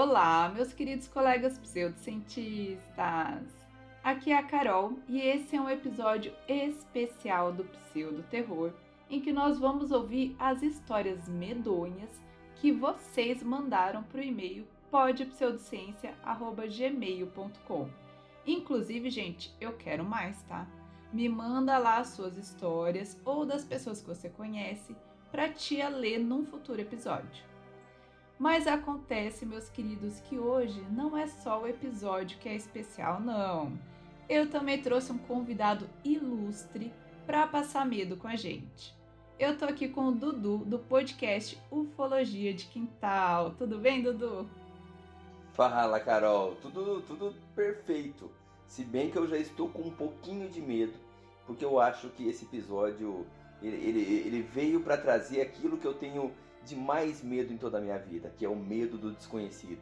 Olá, meus queridos colegas pseudocientistas! Aqui é a Carol e esse é um episódio especial do Pseudo Terror, em que nós vamos ouvir as histórias medonhas que vocês mandaram para o e-mail podpseudociência.gmail.com. Inclusive, gente, eu quero mais, tá? Me manda lá as suas histórias ou das pessoas que você conhece para tia ler num futuro episódio. Mas acontece, meus queridos, que hoje não é só o episódio que é especial, não. Eu também trouxe um convidado ilustre para passar medo com a gente. Eu tô aqui com o Dudu do podcast Ufologia de Quintal. Tudo bem, Dudu? Fala, Carol. Tudo, tudo perfeito. Se bem que eu já estou com um pouquinho de medo, porque eu acho que esse episódio ele, ele, ele veio para trazer aquilo que eu tenho de mais medo em toda a minha vida, que é o medo do desconhecido,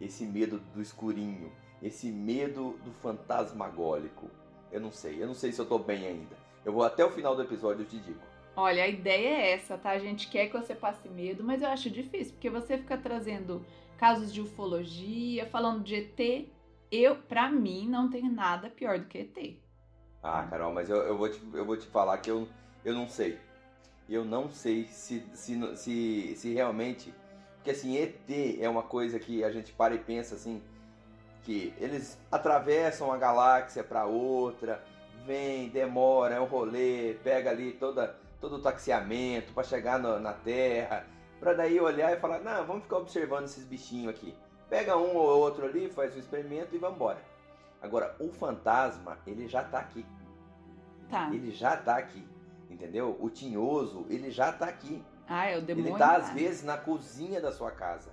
esse medo do escurinho, esse medo do fantasmagólico. Eu não sei, eu não sei se eu tô bem ainda. Eu vou até o final do episódio e te digo. Olha, a ideia é essa, tá? A gente quer que você passe medo, mas eu acho difícil, porque você fica trazendo casos de ufologia, falando de ET. Eu, pra mim, não tem nada pior do que ET. Ah, Carol, mas eu, eu, vou, te, eu vou te falar que eu, eu não sei. Eu não sei se, se, se, se realmente. Porque assim, ET é uma coisa que a gente para e pensa assim. Que eles atravessam a galáxia para outra, vem, demora, é um rolê, pega ali toda, todo o taxiamento para chegar no, na Terra, para daí olhar e falar: não, vamos ficar observando esses bichinhos aqui. Pega um ou outro ali, faz o experimento e vambora. Agora, o fantasma, ele já tá aqui. Tá. Ele já tá aqui. Entendeu? O tinhoso, ele já tá aqui. Ah, é o demônio. Ele tá, às vezes, na cozinha da sua casa.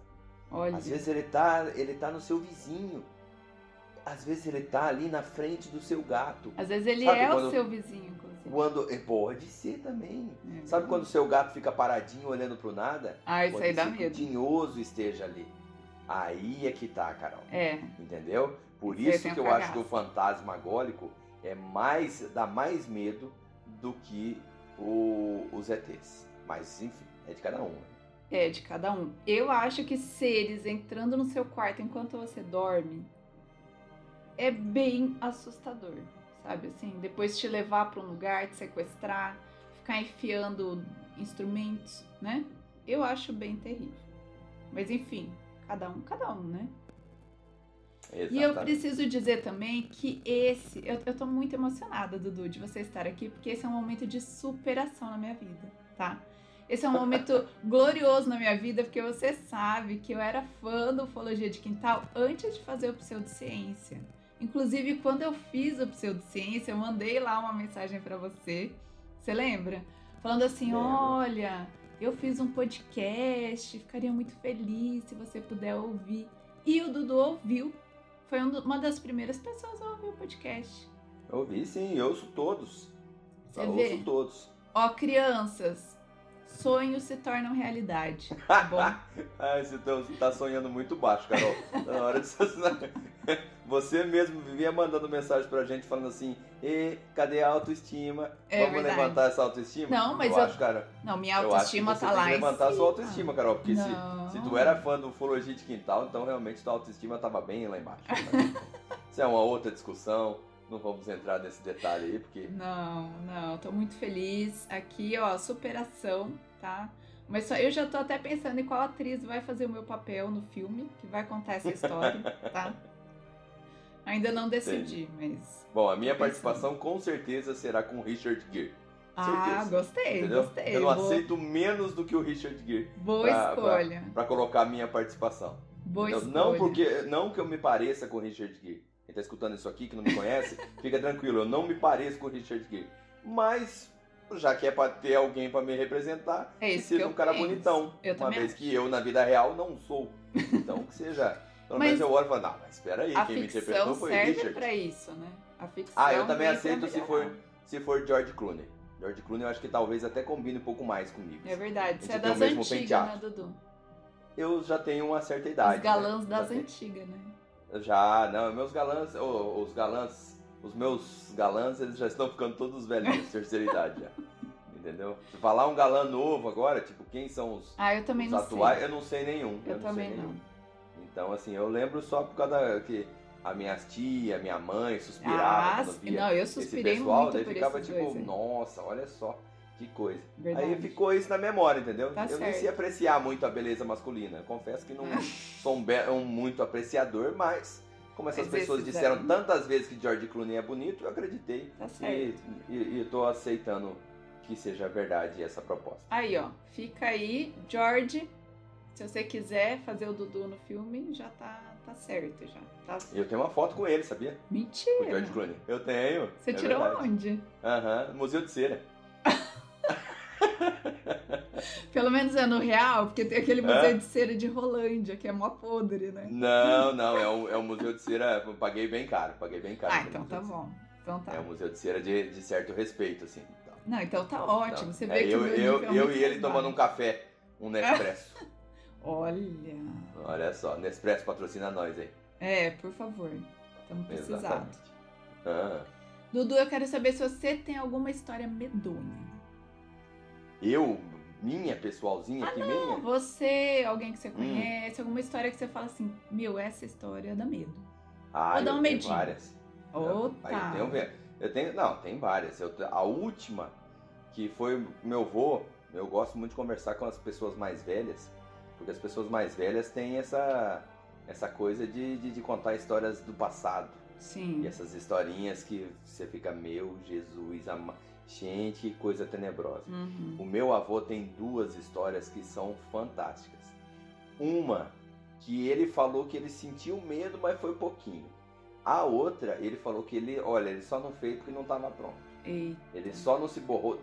Olha. Às vezes ele tá, ele tá no seu vizinho. Às vezes ele tá ali na frente do seu gato. Às vezes ele Sabe é quando- o seu vizinho, inclusive. Quando, é, pode ser também. É. Sabe quando o seu gato fica paradinho olhando pro nada? Ah, isso aí dá ser que o medo. tinhoso esteja ali. Aí é que tá, Carol. É. Entendeu? Por Isso isso que eu acho que o fantasmagólico é mais dá mais medo do que o, os ETs. Mas enfim, é de cada um. É, de cada um. Eu acho que seres entrando no seu quarto enquanto você dorme é bem assustador, sabe? Assim, depois te levar para um lugar, te sequestrar, ficar enfiando instrumentos, né? Eu acho bem terrível. Mas enfim, cada um, cada um, né? E eu Exatamente. preciso dizer também que esse. Eu, eu tô muito emocionada, Dudu, de você estar aqui, porque esse é um momento de superação na minha vida, tá? Esse é um momento glorioso na minha vida, porque você sabe que eu era fã do Ufologia de Quintal antes de fazer o Pseudociência. Inclusive, quando eu fiz o Pseudociência, eu mandei lá uma mensagem pra você. Você lembra? Falando assim: Lembro. olha, eu fiz um podcast, ficaria muito feliz se você puder ouvir. E o Dudu ouviu. Foi um uma das primeiras pessoas a ouvir o podcast. Eu ouvi sim, eu ouço todos. Você eu ouço todos. Ó, crianças, sonhos se tornam realidade. Tá bom? ah, você tá, sonhando muito baixo, Carol. Tá na hora de você. Você mesmo vivia mandando mensagem pra gente falando assim: e cadê a autoestima? É Vamos verdade. levantar essa autoestima? Não, mas eu, eu- acho, cara. Não, minha eu acho que autoestima você tá tem lá que em levantar cima. sua autoestima, Carol. Porque se, Não. se tu era fã do Ufologia de Quintal, então realmente tua autoestima tava bem lá embaixo. Isso é uma outra discussão. Não vamos entrar nesse detalhe aí, porque. Não, não, tô muito feliz. Aqui, ó, superação, tá? Mas só, eu já tô até pensando em qual atriz vai fazer o meu papel no filme, que vai contar essa história, tá? Ainda não decidi, mas. Bom, a minha pensando. participação com certeza será com o Richard Gere. Ah, Certeza. gostei, Entendeu? gostei. Eu não boa, aceito menos do que o Richard Gere boa pra- escolha. pra colocar a minha participação. Boa Entendeu? escolha. Não porque não que eu me pareça com o Richard Gere. Quem tá escutando isso aqui que não me conhece, fica tranquilo, eu não me pareço com o Richard Gere. Mas já que é pra ter alguém pra me representar, É isso eu um cara penso. bonitão. Eu uma vez acho. que eu na vida real não sou. Então que seja. Pelo menos eu olho e falo, não, mas espera aí, quem me interpretou foi o serve Richard. pra isso, né? A ficção Ah, eu também aceito se for, se for George Clooney. George Clooney eu acho que talvez até combine um pouco mais comigo. É verdade, você é das antigas, penteado. né, Dudu? Eu já tenho uma certa idade. Os galãs né? das antigas, né? Já, não, meus galãs, ô, os galãs, os meus galãs, eles já estão ficando todos velhinhos, terceira idade já. Entendeu? Se falar um galã novo agora, tipo, quem são os, Ah, eu também os não atuais, sei. eu não sei nenhum. Eu não também sei não. nenhum. Então, assim, eu lembro só por causa da, que a minha tia, minha mãe suspirava Ah, quando via não, eu esse suspirei pessoal, muito daí por ficava tipo, dois, nossa, olha só que coisa. Verdade. Aí ficou isso na memória, entendeu? Tá eu nem certo. sei apreciar muito a beleza masculina. Confesso que não sou um, muito apreciador, mas como essas pessoas aí- disseram tantas vezes que George Clooney é bonito, eu acreditei. Tá certo. e, e tô aceitando que seja verdade essa proposta. Aí, ó, fica aí, George. Se você quiser fazer o Dudu no filme, já tá, tá certo já. Tá... Eu tenho uma foto com ele, sabia? Com o Mentira. George Clooney. Eu tenho. Você é tirou verdade. onde? Aham, Museu de Cera. Pelo menos é no real, porque tem aquele museu É? de cera de Rolândia, que é mó podre, né? Não, não, é um, é um museu de cera. Eu paguei bem caro, paguei bem caro. Ah, então tá bom. Então tá. É um museu de cera de, de certo respeito, assim. Então, Não, então tá ótimo. Você vê é, que eu, eu, é eu e ele tomando um café, um Nespresso. Olha. Olha só, Nespresso patrocina nós aí. É, por favor. Estamos precisando. Ah, Dudu, eu quero saber se você tem alguma história medonha. eu, minha pessoalzinha aqui, Não, minha. você, alguém que você Hum. conhece, alguma história que você fala assim, meu, essa história dá medo. Ah, Vou dar eu um medinho. várias. Aí tá. eu tenho, eu tenho, não, tem várias. Eu, a última, que foi meu vô, eu gosto muito de conversar com as pessoas mais velhas, porque as pessoas mais velhas têm essa, essa coisa de, de, de contar histórias do passado. Sim. E essas historinhas que você fica, meu Jesus, ama... gente, que coisa tenebrosa. Uhum. O meu avô tem duas histórias que são fantásticas. Uma que ele falou que ele sentiu medo, mas foi pouquinho. A outra, ele falou que ele, olha, ele só não fez porque não estava pronto. Eita. Ele só não se borrou.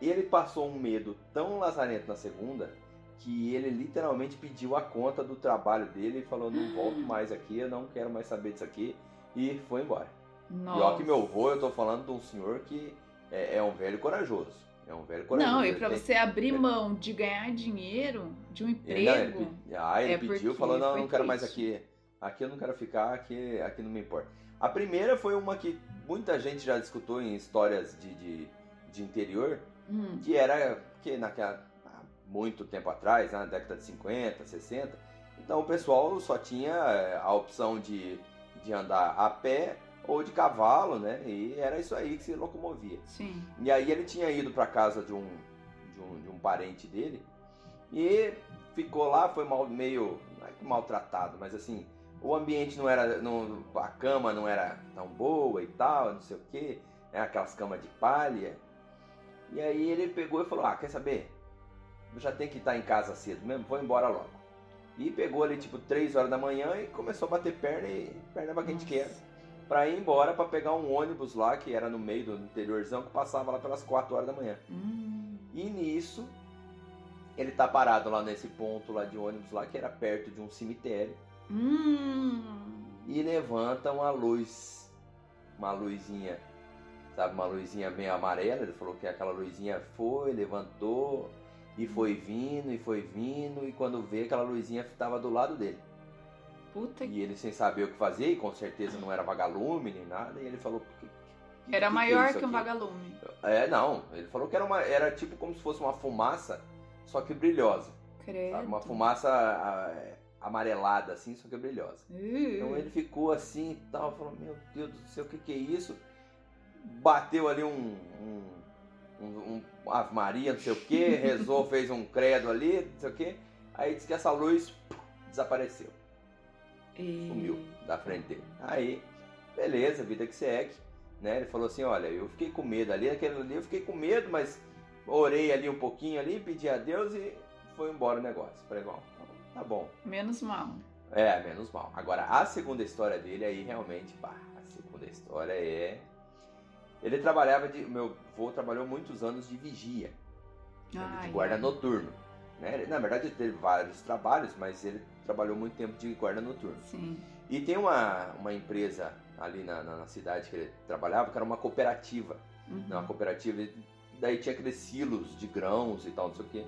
Ele passou um medo tão lazarento na segunda que ele literalmente pediu a conta do trabalho dele e falou: não volto mais aqui, eu não quero mais saber disso aqui. E foi embora. Nossa. E ó que meu avô, eu tô falando de um senhor que é, é um velho corajoso. É um velho corajoso. Não, e tem- você abrir mão de ganhar dinheiro, de um Ele, não, ele, emprego. ah, ele é pediu, falou, não, não quero mais triste. aqui. Aqui eu não quero ficar, aqui, aqui não me importa. A primeira foi uma que muita gente já escutou em histórias de, de, de interior, Hum, que era que naquela há muito tempo atrás, na década de 50, 60, então o pessoal só tinha eh, a opção de, de andar a pé ou de cavalo, né? E era isso aí que se locomovia. sim. E aí ele tinha ido para casa de um, de um, de um parente dele e ficou lá, foi mal, meio não é que maltratado, mas assim, o ambiente não era, não, a cama não era tão boa e tal, não sei o que, né, aquelas camas de palha. E aí ele pegou e falou, ah, quer saber? Eu já tenho que estar em casa cedo mesmo, vou embora logo. E pegou ali tipo 3 horas da manhã e começou a bater perna e perna pra quem quer pra ir embora pra pegar um ônibus lá, que era no meio do interiorzão, que passava lá pelas 4 horas da manhã. Hum, E nisso, ele tá parado lá nesse ponto lá de ônibus lá, que era perto de um cemitério, hum. e levanta uma luz, uma luzinha, sabe, uma luzinha meio amarela, ele falou que aquela luzinha foi, levantou, e foi vindo, e foi vindo, e quando vê aquela luzinha estava do lado dele. Puta que. E ele sem saber o que fazer, e com certeza não era vagalume nem nada, e ele falou... "Que- que- Era é maior isso que um aqui?" vagalume. É, não. Ele falou que era, uma, era tipo como se fosse uma fumaça, só que brilhosa. Credo. Sabe? Uma fumaça ah, amarelada, assim, só que brilhosa. Uh, Então ele ficou assim e tal, falou, meu Deus do céu, o que, que é isso? Bateu ali um, um, um, um Ave Maria, não sei o que, rezou, fez um credo ali, não sei o que. Aí disse que essa luz puf, desapareceu, e- sumiu da frente dele. Aí, beleza, vida que segue. Né? Ele falou assim, olha, eu fiquei com medo ali, aquele ali eu fiquei com medo, mas orei ali um pouquinho ali, pedi a Deus e foi embora o negócio. Falei, bom, tá bom. Menos mal. É, menos mal. Agora, a segunda história dele aí realmente, pá, a segunda história é. Ele trabalhava de. Meu avô trabalhou muitos anos de vigia, né, de Ai, guarda ai. noturno. Né? Ele, na verdade, ele teve vários trabalhos, mas ele trabalhou muito tempo de guarda noturno. Sim. E tem uma, uma empresa ali na, na, na cidade que ele trabalhava, que era uma cooperativa. Uhum. Né? Uma cooperativa, daí tinha aqueles silos de grãos e tal, não sei o quê.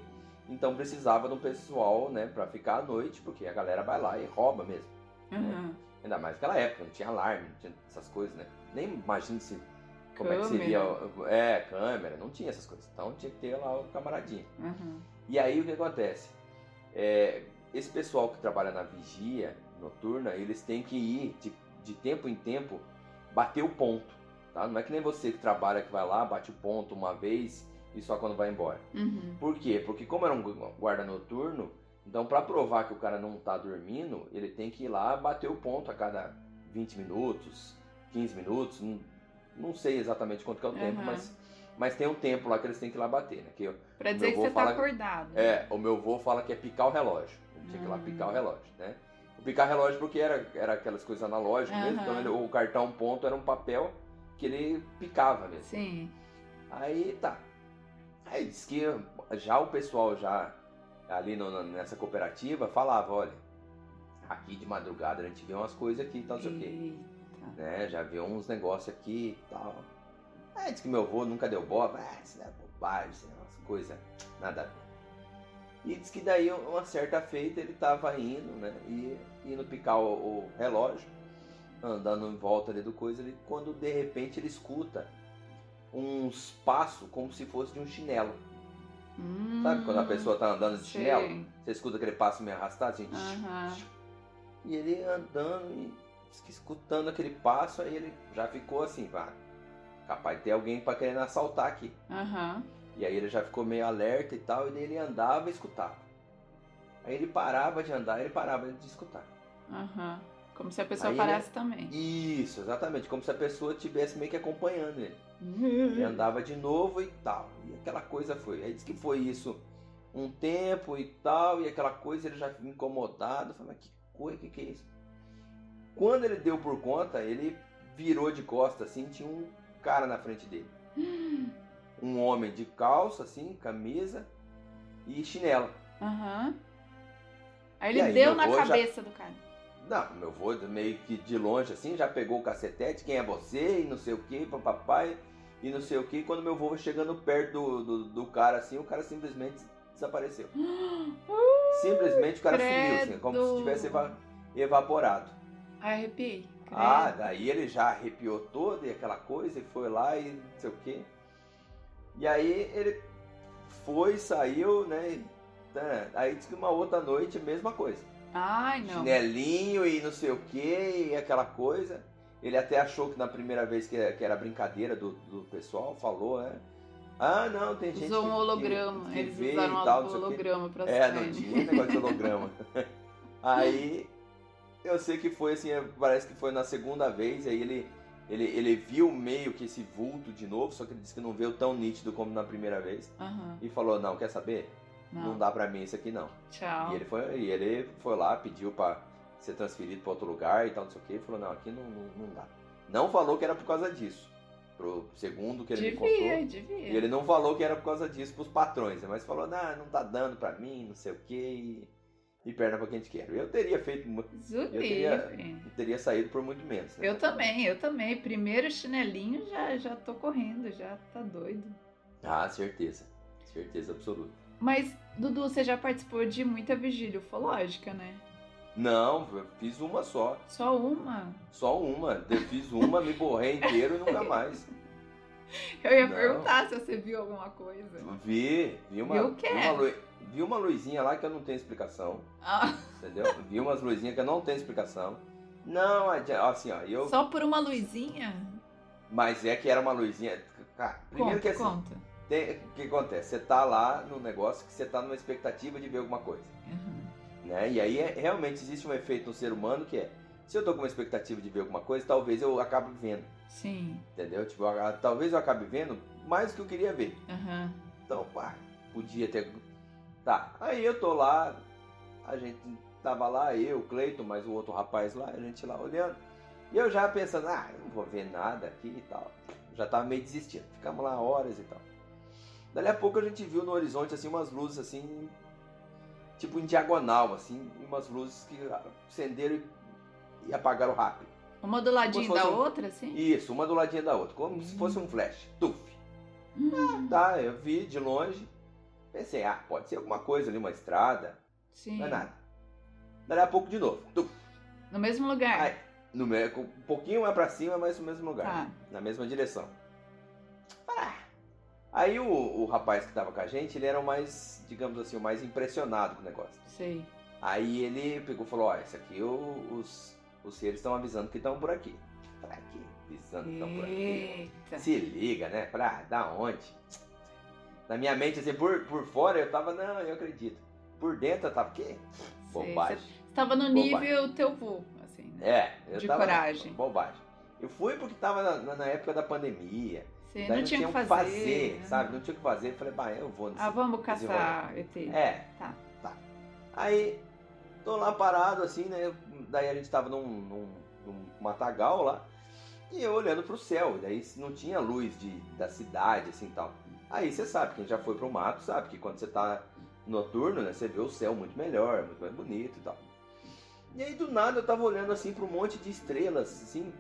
Então precisava de um pessoal, né, pra ficar à noite, porque a galera vai lá e rouba mesmo. Uhum. Ainda mais naquela época, não tinha alarme, não tinha essas coisas, né? Nem imagino se como é que Câmera. seria. É, câmera, não tinha essas coisas. Então tinha que ter lá o camaradinho. Uhum. E aí o que acontece? É, esse pessoal que trabalha na vigia, noturna, eles têm que ir de, de tempo em tempo bater o ponto. Tá? Não é que nem você que trabalha que vai lá, bate o ponto uma vez e só quando vai embora. Uhum. Por quê? Porque como era um guarda noturno, então para provar que o cara não tá dormindo, ele tem que ir lá bater o ponto a cada 20 minutos, 15 minutos, não, não sei exatamente quanto que é o tempo, Uhum. mas, mas tem um tempo lá que eles têm que ir lá bater, né? Que Pra dizer que você tá fala- acordado. é, o meu avô fala que é picar o relógio. Ele tinha que ir lá Hum. picar o relógio, né? O picar relógio porque era, era aquelas coisas analógicas mesmo, Aham. então ele- o cartão ponto era um papel que ele picava mesmo. Sim. Aí tá. Aí diz que já o pessoal já ali no- nessa cooperativa falava, olha, aqui de madrugada a gente vê umas coisas aqui e tal, não sei o quê. Né? Já vê uns negócios aqui e tal. Aí diz que meu avô nunca deu bola, ah, isso é bobagem, isso é umas coisas, nada a ver. E diz que daí uma certa feita ele tava indo, né? E indo picar o, o relógio, andando em volta ali do coisa, ele, quando de repente ele escuta uns passos como se fosse de um chinelo. Sabe quando a pessoa tá andando de Hum, chinelo? Você escuta aquele passo meio arrastado, assim, Aham. e ele andando e escutando aquele passo, aí ele já ficou assim, vá, capaz de ter alguém para querendo assaltar aqui. Aham. E aí ele já ficou meio alerta e tal, e daí ele andava e escutava. Aí ele parava de andar, ele parava de escutar. Aham. Como se a pessoa Aí, parasse também. Isso, exatamente, como se a pessoa estivesse meio que acompanhando ele. E andava de novo e tal. E aquela coisa foi. Aí disse que foi isso um tempo e tal, e aquela coisa ele já ficou incomodado. Falei, mas que coisa, que que é isso? Quando ele deu por conta, ele virou de costas assim, tinha um cara na frente dele. Um homem de calça, assim, camisa e chinelo. Aham. Aí ele aí, deu na avô já- cabeça do cara. Não, meu avô meio que de longe assim, já pegou o cacetete, quem é você, e não sei o que, papai, e não sei o que. Quando meu avô foi chegando perto do, do, do cara assim, o cara simplesmente desapareceu. Simplesmente o cara sumiu, assim, como se credo. tivesse eva- evaporado. Arrepiei. Ah, daí ele já arrepiou todo e aquela coisa, e foi lá e não sei o que. E aí ele foi, saiu, né? tá, Aí disse que uma outra noite, mesma coisa. Ai, não. Chinelinho e não sei o que, e aquela coisa. Ele até achou que na primeira vez que, era brincadeira do, do pessoal, falou, né? Ah, não, tem gente Usou um holograma. que, que Eles usaram e tal, quê. holograma pra É, não tinha negócio de holograma. aí eu sei que foi assim, parece que foi na segunda vez, aí ele, ele, ele viu meio que esse vulto de novo, só que ele disse que não veio tão nítido como na primeira vez. Aham. E falou, não, quer saber? Não, Não. dá pra mim isso aqui não. Tchau. E ele foi, e ele foi lá, pediu pra ser transferido pra outro lugar e tal, não sei o que, e falou, não, aqui não, não, não dá. Não falou que era por causa disso. Pro segundo que ele me Devia, contou. devia. E ele não falou que era por causa disso pros patrões, né? mas falou, não, não tá dando pra mim, não sei o que, e, perna pra quem te quer. Eu teria feito, mu- Deus eu teria, eu teria saído por muito menos. né? Eu também, eu também. Primeiro chinelinho já, já tô correndo, já tá doido. Ah, certeza. Certeza absoluta. Mas, Dudu, você já participou de muita vigília ufológica, né? Não, fiz uma só. Só uma? Só uma. Eu fiz uma, me borrei inteiro e nunca mais. Eu ia Não. perguntar se você viu alguma coisa. Vi, vi uma, Viu o quê? vi uma, vi uma luzinha lá que eu não tenho explicação. Ah, Entendeu? vi umas luzinhas que eu não tenho explicação. Não, adi- assim, ó, eu. só por uma luzinha? Mas é que era uma luzinha. Cara, primeiro Conta, que assim, conta. tem- o que acontece? Você tá lá no negócio que você tá numa expectativa de ver alguma coisa. Uhum. Né? E aí é- realmente existe um efeito no ser humano que é. Se eu tô com uma expectativa de ver alguma coisa, talvez eu acabe vendo. Sim. Entendeu? Tipo, talvez eu acabe vendo mais do que eu queria ver. Aham. Então, pá, podia ter. Tá, aí eu tô lá, a gente tava lá, eu, o Cleiton, mais o outro rapaz lá, a gente lá olhando. E eu já pensando, ah, eu não vou ver nada aqui e tal. Já tava meio desistindo. Ficamos lá horas e tal. Dali a pouco a gente viu no horizonte assim umas luzes assim, tipo em diagonal, assim, umas luzes que acenderam e- apagaram rápido. Uma do ladinho se da um- outra, assim? Isso, uma do ladinho da outra, como se Hum. fosse um flash. Tuf. Hum, Tá, eu vi de longe. Pensei, ah, pode ser alguma coisa ali, uma estrada. Sim. Não é nada. Dali a pouco de novo. No mesmo lugar. Aí, no, um pouquinho mais pra cima, mas no mesmo lugar. Tá. Na mesma direção. Ah. Aí o, o rapaz que tava com a gente, ele era o mais, digamos assim, o mais impressionado com o negócio. Sei. Aí ele pegou e falou, ó, esse aqui os, os seres estão avisando que estão por aqui. Pra quê? Avisando que estão por aqui. Se liga, né? Pra da onde? Na minha mente, assim, por, por fora eu tava, não, eu acredito. Por dentro eu tava, quê? Sei, Bobagem. Você tava no Bobagem. nível teu vô, assim, né? É, eu De tava. coragem. Bobagem. Eu fui porque tava na, na- época da pandemia. Você daí não tinha o que o fazer. né? sabe? Não tinha o que fazer. Eu falei, bah, eu vou nesse Ah, vamos caçar ET. É, Tá. Aí, tô lá parado assim, né? Daí a gente tava num, num, num matagal lá. E eu olhando pro céu. Daí não tinha luz de, da cidade, assim tal. Aí você sabe, quem já foi pro mato sabe que quando você tá noturno, né? Você vê o céu muito melhor, muito mais bonito e tal. E aí do nada eu tava olhando assim para um monte de estrelas, assim,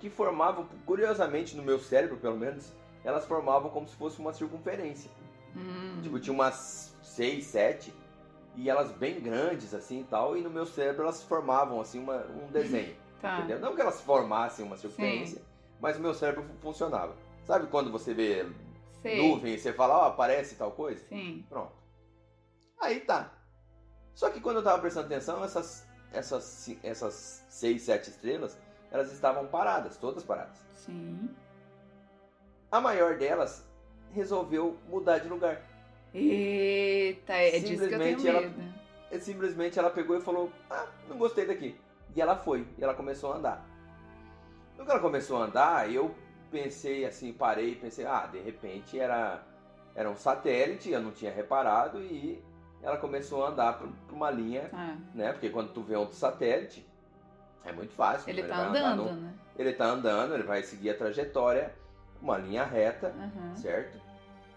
que formavam, curiosamente no meu cérebro pelo menos, elas formavam como se fosse uma circunferência. Hum. Tipo, tinha umas seis, sete, e elas bem grandes, assim e tal, e no meu cérebro elas formavam, assim, uma, um desenho, tá. entendeu? Não que elas formassem uma circunferência, mas o meu cérebro fu- funcionava. Sabe quando você vê Sei. nuvem você fala, ó, aparece tal coisa? Sim. Pronto. Aí tá. Só que quando eu tava prestando atenção, essas, essas, essas seis, sete estrelas, elas estavam paradas, todas paradas. Sim. A maior delas resolveu mudar de lugar. Eita, é disso que eu tenho Simplesmente ela- medo. E simplesmente ela pegou e falou: Ah, não gostei daqui. E ela foi, e ela começou a andar. No que ela começou a andar, eu pensei assim, parei e pensei: Ah, de repente era, era um satélite, eu não tinha reparado, e ela começou a andar por uma linha, Ah, né? Porque quando tu vê outro satélite, é muito fácil. ele né? tá andar andando, no- né? Ele tá andando, ele vai seguir a trajetória, uma linha reta, Aham. certo?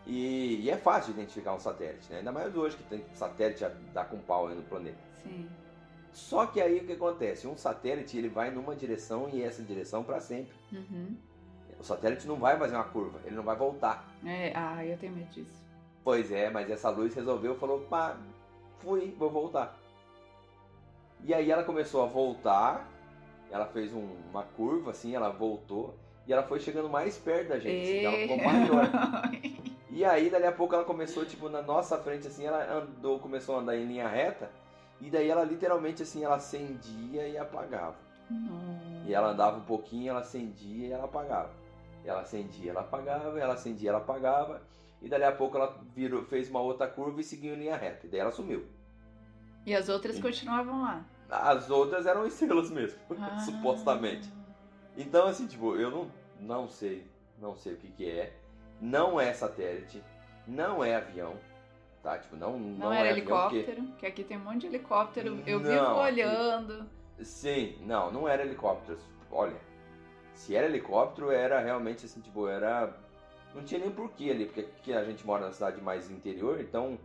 E, e é fácil de identificar um satélite, né? Ainda mais hoje que tem satélite a dar com pau aí no planeta. Sim. Só que aí o que acontece? Um satélite ele vai numa direção e essa direção para sempre. Uhum. O satélite não vai fazer uma curva, ele não vai voltar. É, ah, eu tenho medo disso. Pois é, mas essa luz resolveu, falou, pá, fui, vou voltar. E aí ela começou a voltar, ela fez um- uma curva assim, ela voltou e ela foi chegando mais perto da gente, assim, ela ficou maior. E aí, dali a pouco, ela começou, tipo, na nossa frente, assim, ela andou, começou a andar em linha reta, e daí ela literalmente, assim, ela acendia e apagava. Não. E ela andava um pouquinho, ela acendia e ela apagava. Ela acendia, ela apagava, ela acendia, ela apagava, e dali a pouco ela virou, fez uma outra curva e seguiu em linha reta, e daí ela sumiu. E as outras Sim. continuavam lá. As outras eram estrelas mesmo, Ah. supostamente. Então, assim, tipo, eu não, não sei, não sei o que que é, não é satélite, não é avião, tá? Tipo, não, não, Não, é era avião, porque- helicóptero, que aqui tem um monte de helicóptero. Eu Não, vivo olhando. Sim, não, não era helicóptero. Olha, se era helicóptero, era realmente assim, tipo, era. Não tinha nem porquê ali, porque aqui a gente mora na cidade mais interior, então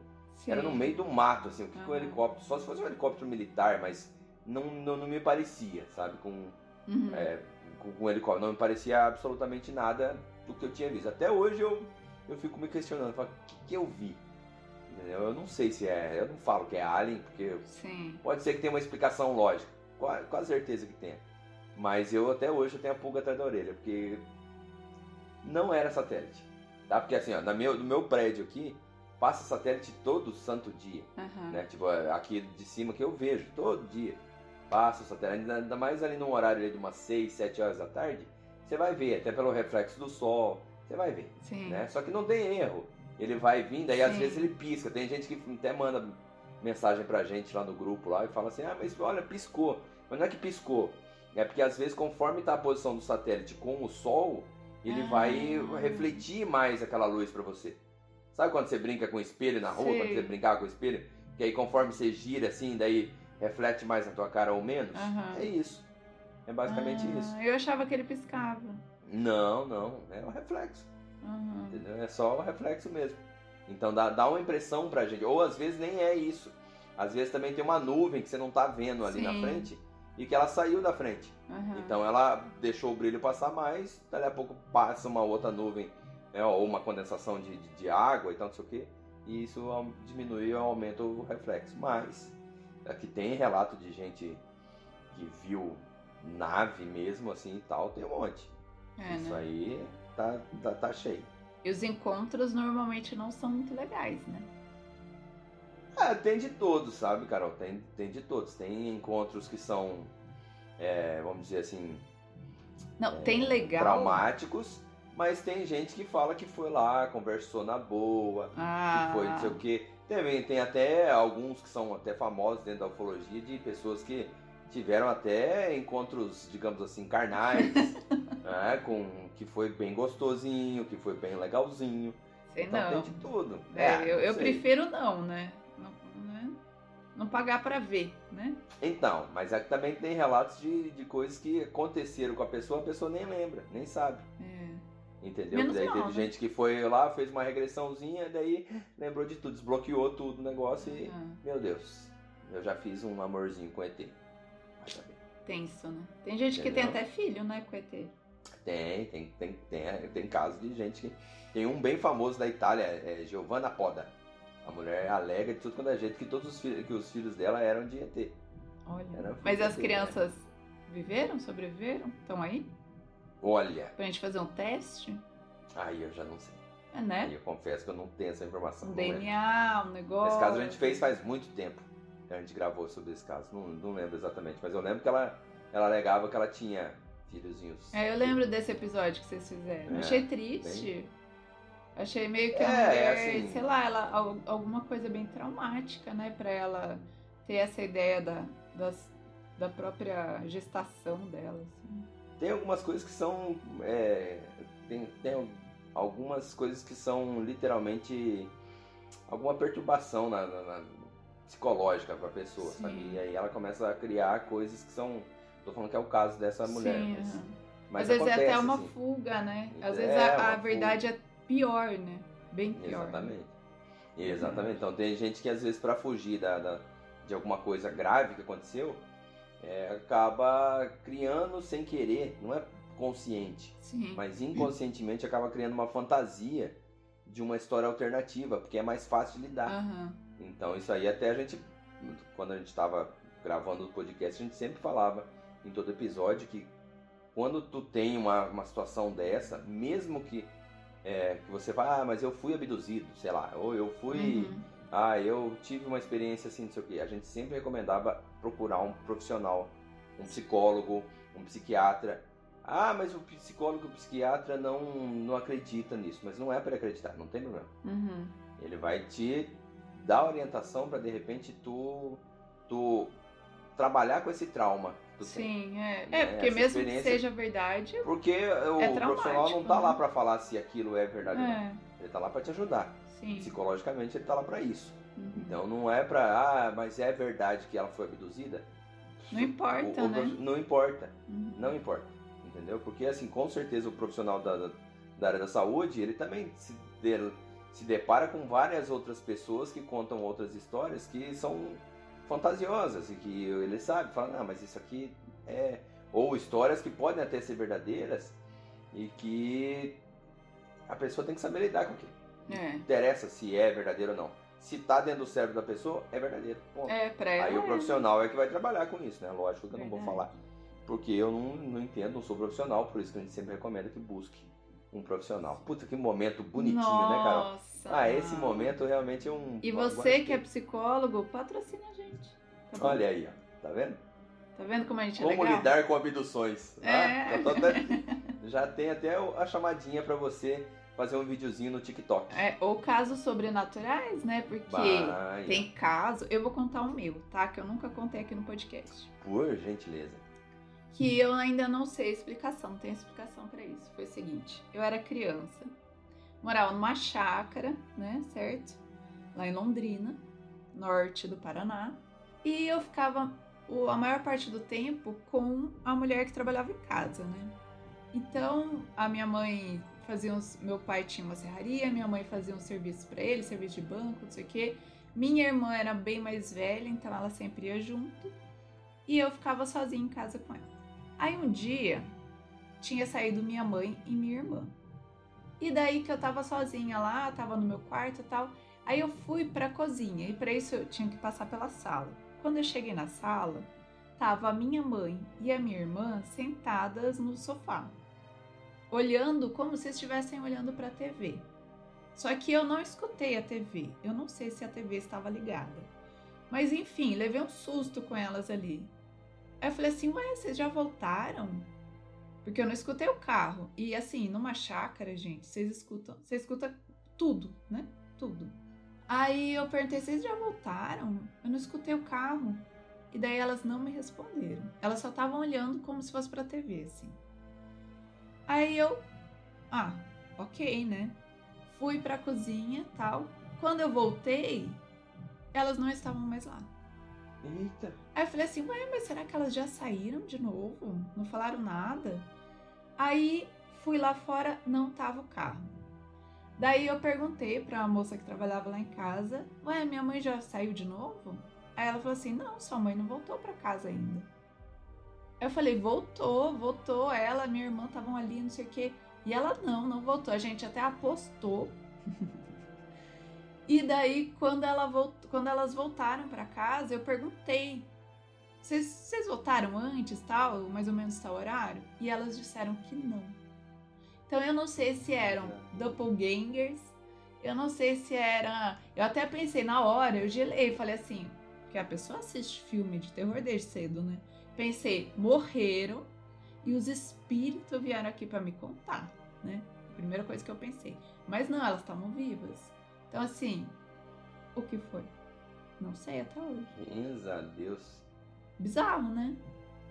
era no Sim. meio do mato, assim, o que, que um helicóptero. Só se fosse um helicóptero militar, mas não, não, não me parecia, sabe? Com, Uhum. é, com, com um helicóptero. Não me parecia absolutamente nada do que eu tinha visto. Até hoje eu, eu fico me questionando, falo, o que, que eu vi? Entendeu? Eu não sei se é. Eu não falo que é alien, porque Sim. Pode ser que tenha uma explicação lógica, com a, com a certeza que tenha. Mas eu até hoje eu tenho a pulga atrás da orelha, porque não era satélite. Tá? Porque assim, ó, na meu, no meu prédio aqui, passa satélite todo santo dia. Aham. Né? Tipo, aqui de cima que eu vejo, todo dia. Passa o satélite, ainda- mais ali no horário ali de umas 6, 7 horas da tarde, você vai ver, até pelo reflexo do sol, você vai ver Sim. né? Só que não tem erro. Ele vai vindo, aí às vezes ele pisca. Tem gente que até manda mensagem pra gente lá no grupo lá e fala assim: "Ah, mas olha, piscou". Mas não é que piscou. É porque às vezes conforme tá a posição do satélite com o sol, ele Ah. vai refletir mais aquela luz pra você. Sabe quando você brinca com espelho na rua, Sei. quando você brincar com espelho, que aí conforme você gira assim, daí reflete mais na tua cara ou menos? Aham. É isso. É basicamente Ah, isso. Eu achava que ele piscava. Não, não, é o reflexo. Aham. Entendeu? É só o reflexo mesmo. Então dá, dá uma impressão pra gente. Ou às vezes nem é isso. Às vezes também tem uma nuvem que você não tá vendo ali na Sim. frente e que ela saiu da frente. Aham. Então ela deixou o brilho passar mais, dali a pouco passa uma outra nuvem, né, ou uma condensação de, de, de água e tal, não sei o que. E isso diminui ou aumenta o reflexo. Mas aqui tem relato de gente que viu nave mesmo assim e tal, tem um monte. É, Isso né? aí tá, tá, tá cheio. E os encontros normalmente não são muito legais, né? Ah, tem de todos, sabe, Carol? Tem, tem de todos. Tem encontros que são, é, vamos dizer assim, Não, tem legal. traumáticos, mas tem gente que fala que foi lá, conversou na boa, Ah, que foi não sei o quê. Também tem até alguns que são até famosos dentro da ufologia de pessoas que tiveram até encontros, digamos assim, carnais, né, com que foi bem gostosinho, que foi bem legalzinho. sei Então não. tem de tudo. É, Ah, eu, eu prefiro não, né? Não, pagar pra ver, né? Então, mas é que também tem relatos de, de coisas que aconteceram com a pessoa, a pessoa nem lembra, nem sabe. É. Entendeu? Menos daí mal, teve né? gente que foi lá, fez uma regressãozinha, daí lembrou de tudo, desbloqueou tudo o negócio e. Ah, Meu Deus, eu já fiz um amorzinho com ET. Vai saber. tenso, né? Tem gente que tem Entendeu? até filho, né, com ET. Tem, tem, tem, tem, tem casos de gente que. Tem um bem famoso da Itália, é Giovanna Poda. A mulher alega de tudo quanto é jeito que todos os filhos, que os filhos dela eram de ET. Olha. Era Mas as crianças viveram, sobreviveram? Estão aí? Olha, Pra gente fazer um teste? aí eu já não sei. É, Aí né? eu confesso que eu não tenho essa informação. Um lembro. DNA, um negócio. Esse caso a gente fez faz muito tempo. A gente gravou sobre esse caso. Não, não lembro exatamente, mas eu lembro que ela, ela alegava que ela tinha filhozinhos. É, eu lembro desse episódio que vocês fizeram. É, Achei triste. Achei meio que a é mulher, assim- sei lá, ela, al- alguma coisa bem traumática, né? Pra ela ter essa ideia da, das- da própria gestação dela. assim. Tem algumas coisas que são. é, tem, tem algumas coisas que são literalmente alguma perturbação na, na- na- psicológica pra pessoa, Sim. sabe? E aí ela começa a criar coisas que são. Tô falando que é o caso dessa mulher. Sim, mas, mas Às vezes é até acontece, uma assim. fuga, né? Às É, vezes a, a verdade é pior, né? Bem pior. Exatamente. Exatamente. Então tem gente que às vezes para fugir da, da- de alguma coisa grave que aconteceu, é, acaba criando sem querer, não é consciente, Sim. mas inconscientemente acaba criando uma fantasia de uma história alternativa, porque é mais fácil de lidar. Aham. Então isso aí até a gente, quando a gente estava gravando o podcast, a gente sempre falava em todo episódio que quando tu tem uma, uma situação dessa, mesmo que, é, que você fala, ah, mas eu fui abduzido, sei lá, ou eu fui, Uhum. ah, eu tive uma experiência assim, não sei o quê. A gente sempre recomendava procurar um profissional, um psicólogo, um psiquiatra. Ah, mas o psicólogo e o psiquiatra não, não acredita nisso. Mas não é para acreditar, não tem problema. Uhum. Ele vai te dar orientação para de repente tu, tu trabalhar com esse trauma. Tu tem. Sim, é. Né, É, porque mesmo que seja verdade, Porque o É profissional não tá né? lá para falar se aquilo é verdade ou não. é. Ele tá lá para te ajudar. Sim. Psicologicamente ele tá lá para isso. Uhum. Então não é pra. Ah, mas é verdade que ela foi abduzida? Não importa, O- o né? prof- Não importa. Uhum. Não importa. Entendeu? Porque assim, com certeza o profissional da, da- da área da saúde, ele também se, de- se depara com várias outras pessoas que contam outras histórias que são fantasiosas e que ele sabe, fala, não, mas isso aqui é. Ou histórias que podem até ser verdadeiras e que a pessoa tem que saber lidar com aquilo. É. Não interessa se é verdadeiro ou não. Se tá dentro do cérebro da pessoa, é verdadeiro. Ponto. É, pra ela. Aí o é. profissional é que vai trabalhar com isso, né? Lógico que eu não vou falar. Porque eu não, não entendo, não sou profissional, por isso que a gente sempre recomenda que busque um profissional. Puta, que momento bonitinho, né, Carol? Nossa. Ah, esse momento realmente é um. E você que é psicólogo, patrocina a gente. tá? Olha aí, ó. Tá vendo? Tá vendo como a gente é Como lidar com abduções. É. Ah, já, tô até- já tem até a chamadinha pra você fazer um videozinho no TikTok. É, ou casos sobrenaturais, né? Porque tem caso. Eu vou contar o meu, tá? Que eu nunca contei aqui no podcast. Por gentileza. Que eu ainda não sei a explicação, não tem explicação pra isso. Foi o seguinte: eu era criança, morava numa chácara, né? Certo? Lá em Londrina, norte do Paraná. E eu ficava a maior parte do tempo com a mulher que trabalhava em casa, né? Então, a minha mãe fazia uns, meu pai tinha uma serraria, minha mãe fazia um serviço pra ele, serviço de banco, não sei o quê. Minha irmã era bem mais velha, então ela sempre ia junto. E eu ficava sozinha em casa com ela. Aí um dia tinha saído minha mãe e minha irmã. E daí que eu tava sozinha lá, tava no meu quarto e tal. Aí eu fui pra cozinha e pra isso eu tinha que passar pela sala. Quando eu cheguei na sala, tava a minha mãe e a minha irmã sentadas no sofá, olhando como se estivessem olhando pra TV. Só que eu não escutei a TV. Eu não sei se a TV estava ligada. Mas enfim, levei um susto com elas ali. Aí eu falei assim: Ué, vocês já voltaram? Porque eu não escutei o carro. E assim, numa chácara, gente, vocês escutam, você escuta tudo, né? Tudo. Aí eu perguntei: vocês já voltaram? Eu não escutei o carro. E daí elas não me responderam. Elas só estavam olhando como se fosse pra TV, assim. Aí eu, ah, ok, né? Fui pra cozinha tal. Quando eu voltei, elas não estavam mais lá. Eita. Aí eu falei assim, ué, mas será que elas já saíram de novo? Não falaram nada? Aí fui lá fora, não tava o carro. Daí eu perguntei pra moça que trabalhava lá em casa, ué, minha mãe já saiu de novo? Aí ela falou assim, não, sua mãe não voltou pra casa ainda. Eu falei, voltou, voltou, ela, minha irmã estavam ali, não sei o quê. E ela não, não voltou. A gente até apostou. e daí, quando, ela volt... quando elas voltaram para casa, eu perguntei: vocês, voltaram antes, tal, mais ou menos tal horário? E elas disseram que não. Então eu não sei se eram doppelgangers, eu não sei se era. Eu até pensei na hora, eu gelei, falei assim, porque a pessoa assiste filme de terror desde cedo, né? Pensei, morreram e os espíritos vieram aqui para me contar, né? Primeira coisa que eu pensei. Mas não, elas estavam vivas. Então, assim, o que foi? Não sei até hoje. Benza Deus. Bizarro, né?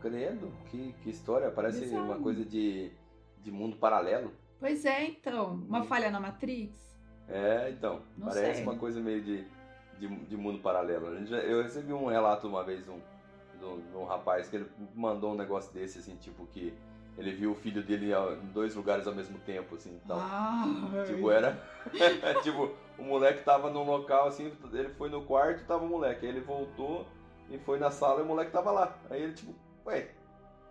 Credo, que, que história. Parece Bizarro. uma coisa de, de mundo paralelo. Pois é, então. Uma falha na Matrix? É, então. Não parece sei. uma coisa meio de, de, de mundo paralelo. A gente já- Eu recebi um relato uma vez um, de um- de um rapaz que ele mandou um negócio desse, assim, tipo que ele viu o filho dele em dois lugares ao mesmo tempo, assim, então. Ai. Tipo, era. tipo, o moleque tava num local assim, ele foi no quarto e tava o moleque. Aí ele voltou e foi na sala e o moleque tava lá. Aí ele, tipo, ué,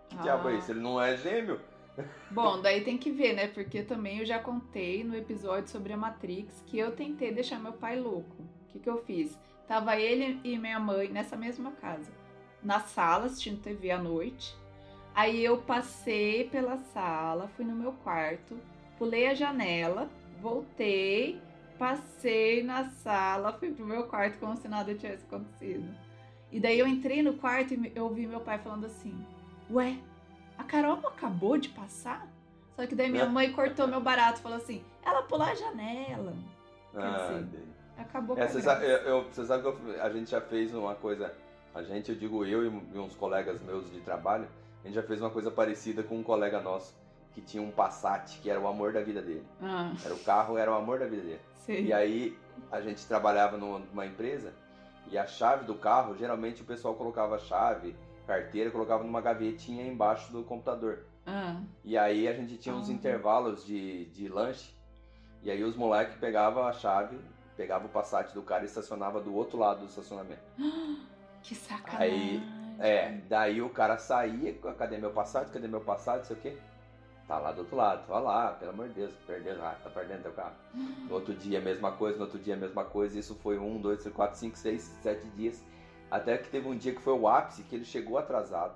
que diabo é Ah. isso? Ele não é gêmeo? Bom, daí tem que ver, né? Porque também eu já contei no episódio sobre a Matrix que eu tentei deixar meu pai louco. O que, que eu fiz? Tava ele e minha mãe nessa mesma casa, na sala assistindo TV à noite. Aí eu passei pela sala, fui no meu quarto, pulei a janela, voltei, passei na sala, fui pro meu quarto como se nada tivesse acontecido. E daí eu entrei no quarto e eu ouvi meu pai falando assim: Ué, a Carol não acabou de passar? Só que daí minha É. mãe cortou meu barato falou assim: ela pulou a janela. Ah, dizer, Acabou é, com a você sabe, eu, eu- você sabe que eu- a gente já fez uma coisa. A gente, eu digo eu e uns colegas meus de trabalho, a gente já fez uma coisa parecida com um colega nosso que tinha um Passat, que era o amor da vida dele. Ah, Era o carro, era o amor da vida dele. sei. E aí a gente trabalhava numa, empresa e a chave do carro, geralmente o pessoal colocava a chave, carteira, colocava numa gavetinha embaixo do computador. Ah, E aí a gente tinha uns Ah. intervalos de, de lanche. E aí os moleques pegavam a chave, pegavam o Passat do cara e estacionava do outro lado do estacionamento. que sacanagem. É, daí o cara saía, cadê meu Passat? Cadê meu Passat? Não sei o quê. Tá lá do outro lado, vai lá, pelo amor de Deus, perdendo, ah, tá perdendo teu carro. No outro dia a mesma coisa, no outro dia a mesma coisa. Isso foi um, dois, três, quatro, cinco, seis, sete dias. Até que teve um dia que foi o ápice, que ele chegou atrasado.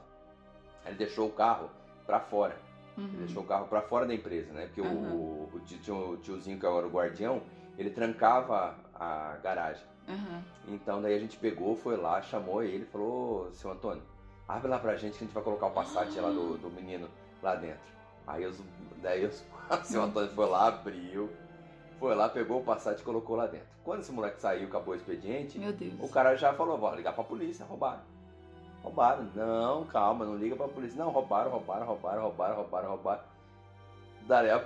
Ele deixou o carro pra fora. Ele Uhum. deixou o carro pra fora da empresa, né? Porque o- Aham. o, o tio- o tiozinho que era o guardião, ele trancava a garagem. Aham. Então daí a gente pegou, foi lá, chamou ele, falou, seu Antônio, abre lá pra gente que a gente vai colocar o Passat lá do, do menino lá dentro. Aí os, daí os, o seu Antônio foi lá, abriu, foi lá, pegou o Passat e colocou lá dentro. Quando esse moleque saiu, acabou o expediente, o cara já falou, vou ligar pra polícia, roubaram. Roubaram. Não, calma, não liga pra polícia. Não, roubaram, roubaram, roubaram, roubaram, roubaram, roubaram. Daí a,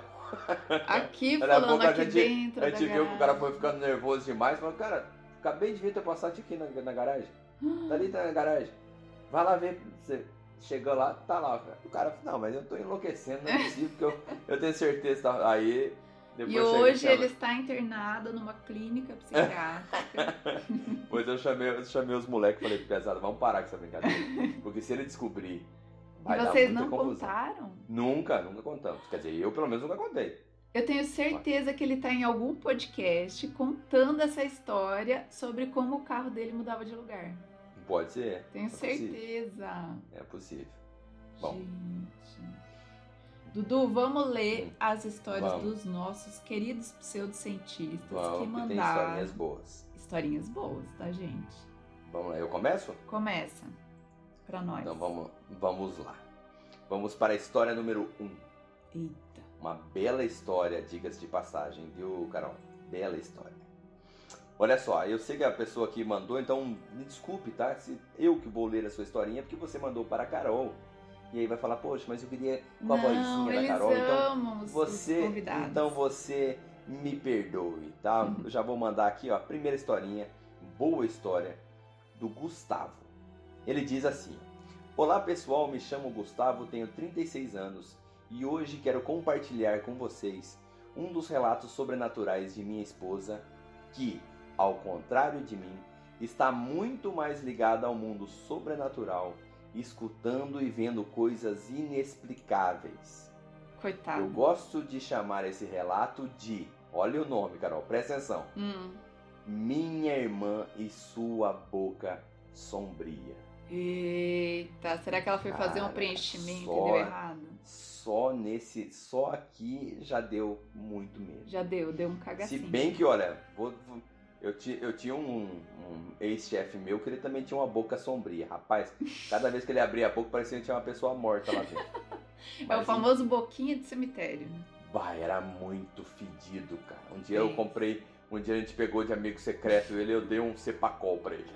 Aqui, daí a pouco a gente, dentro a gente viu que o cara garagem. foi ficando nervoso demais. Falou, cara, acabei de ver teu Passat aqui na, na garagem. Tá ali tá na garagem. Vai lá ver. Você chegou lá, tá lá. O cara falou, não, mas eu tô enlouquecendo, não é possível, porque eu, eu tenho certeza. Tá... Aí, depois E hoje chama- ele está internado numa clínica psiquiátrica. Depois eu chamei, eu chamei os moleques e falei, pesado, vamos parar com essa brincadeira. Porque se ele descobrir. e Vai dar vocês não confusão. contaram? Nunca, nunca contamos. Quer dizer, eu pelo menos nunca contei. Eu tenho certeza que ele está em algum podcast contando essa história sobre como o carro dele mudava de lugar. Pode ser. Tenho é possível. certeza. É possível. Bom. Gente. Dudu, vamos ler Hum. as histórias Vamos. dos nossos queridos pseudocientistas Vamos, que que tem mandaram historinhas boas. historinhas boas, tá, gente? Vamos lá, eu começo? Começa pra nós. Então vamos, vamos lá. Vamos para a história número 1. Um. Eita. Uma bela história, diga-se de passagem, viu, Carol? Bela história. Olha só, eu sei que a pessoa que mandou, então me desculpe, tá? Se eu que vou ler a sua historinha, porque você mandou para a Carol. E aí vai falar, poxa, mas eu queria com a Não, vozinha da Carol. Então, você, então você me perdoe, tá? Eu já vou mandar aqui, ó, a primeira historinha, boa história, do Gustavo. Ele diz assim: Olá pessoal, me chamo Gustavo, tenho 36 anos e hoje quero compartilhar com vocês um dos relatos sobrenaturais de minha esposa, que, ao contrário de mim, está muito mais ligada ao mundo sobrenatural, escutando e vendo coisas inexplicáveis. Coitado. Eu gosto de chamar esse relato de, olha o nome, Carol, presta atenção. Hum. Minha irmã e sua boca sombria. Eita, será que ela foi fazer um Cara, preenchimento só- e deu errado? Só nesse, só aqui já deu muito medo. Já deu, deu um Se cagacinho. bem que, olha, vou- vou- eu, ti- eu tinha um, um ex-chefe meu que ele também tinha uma boca sombria. Rapaz, cada vez que ele abria a boca parecia que tinha uma pessoa morta lá dentro. É o Mas, famoso boquinha de cemitério. né? Bah, era muito fedido, cara. Um dia eu comprei, um dia a gente pegou de amigo secreto ele, eu dei um cepacol pra ele.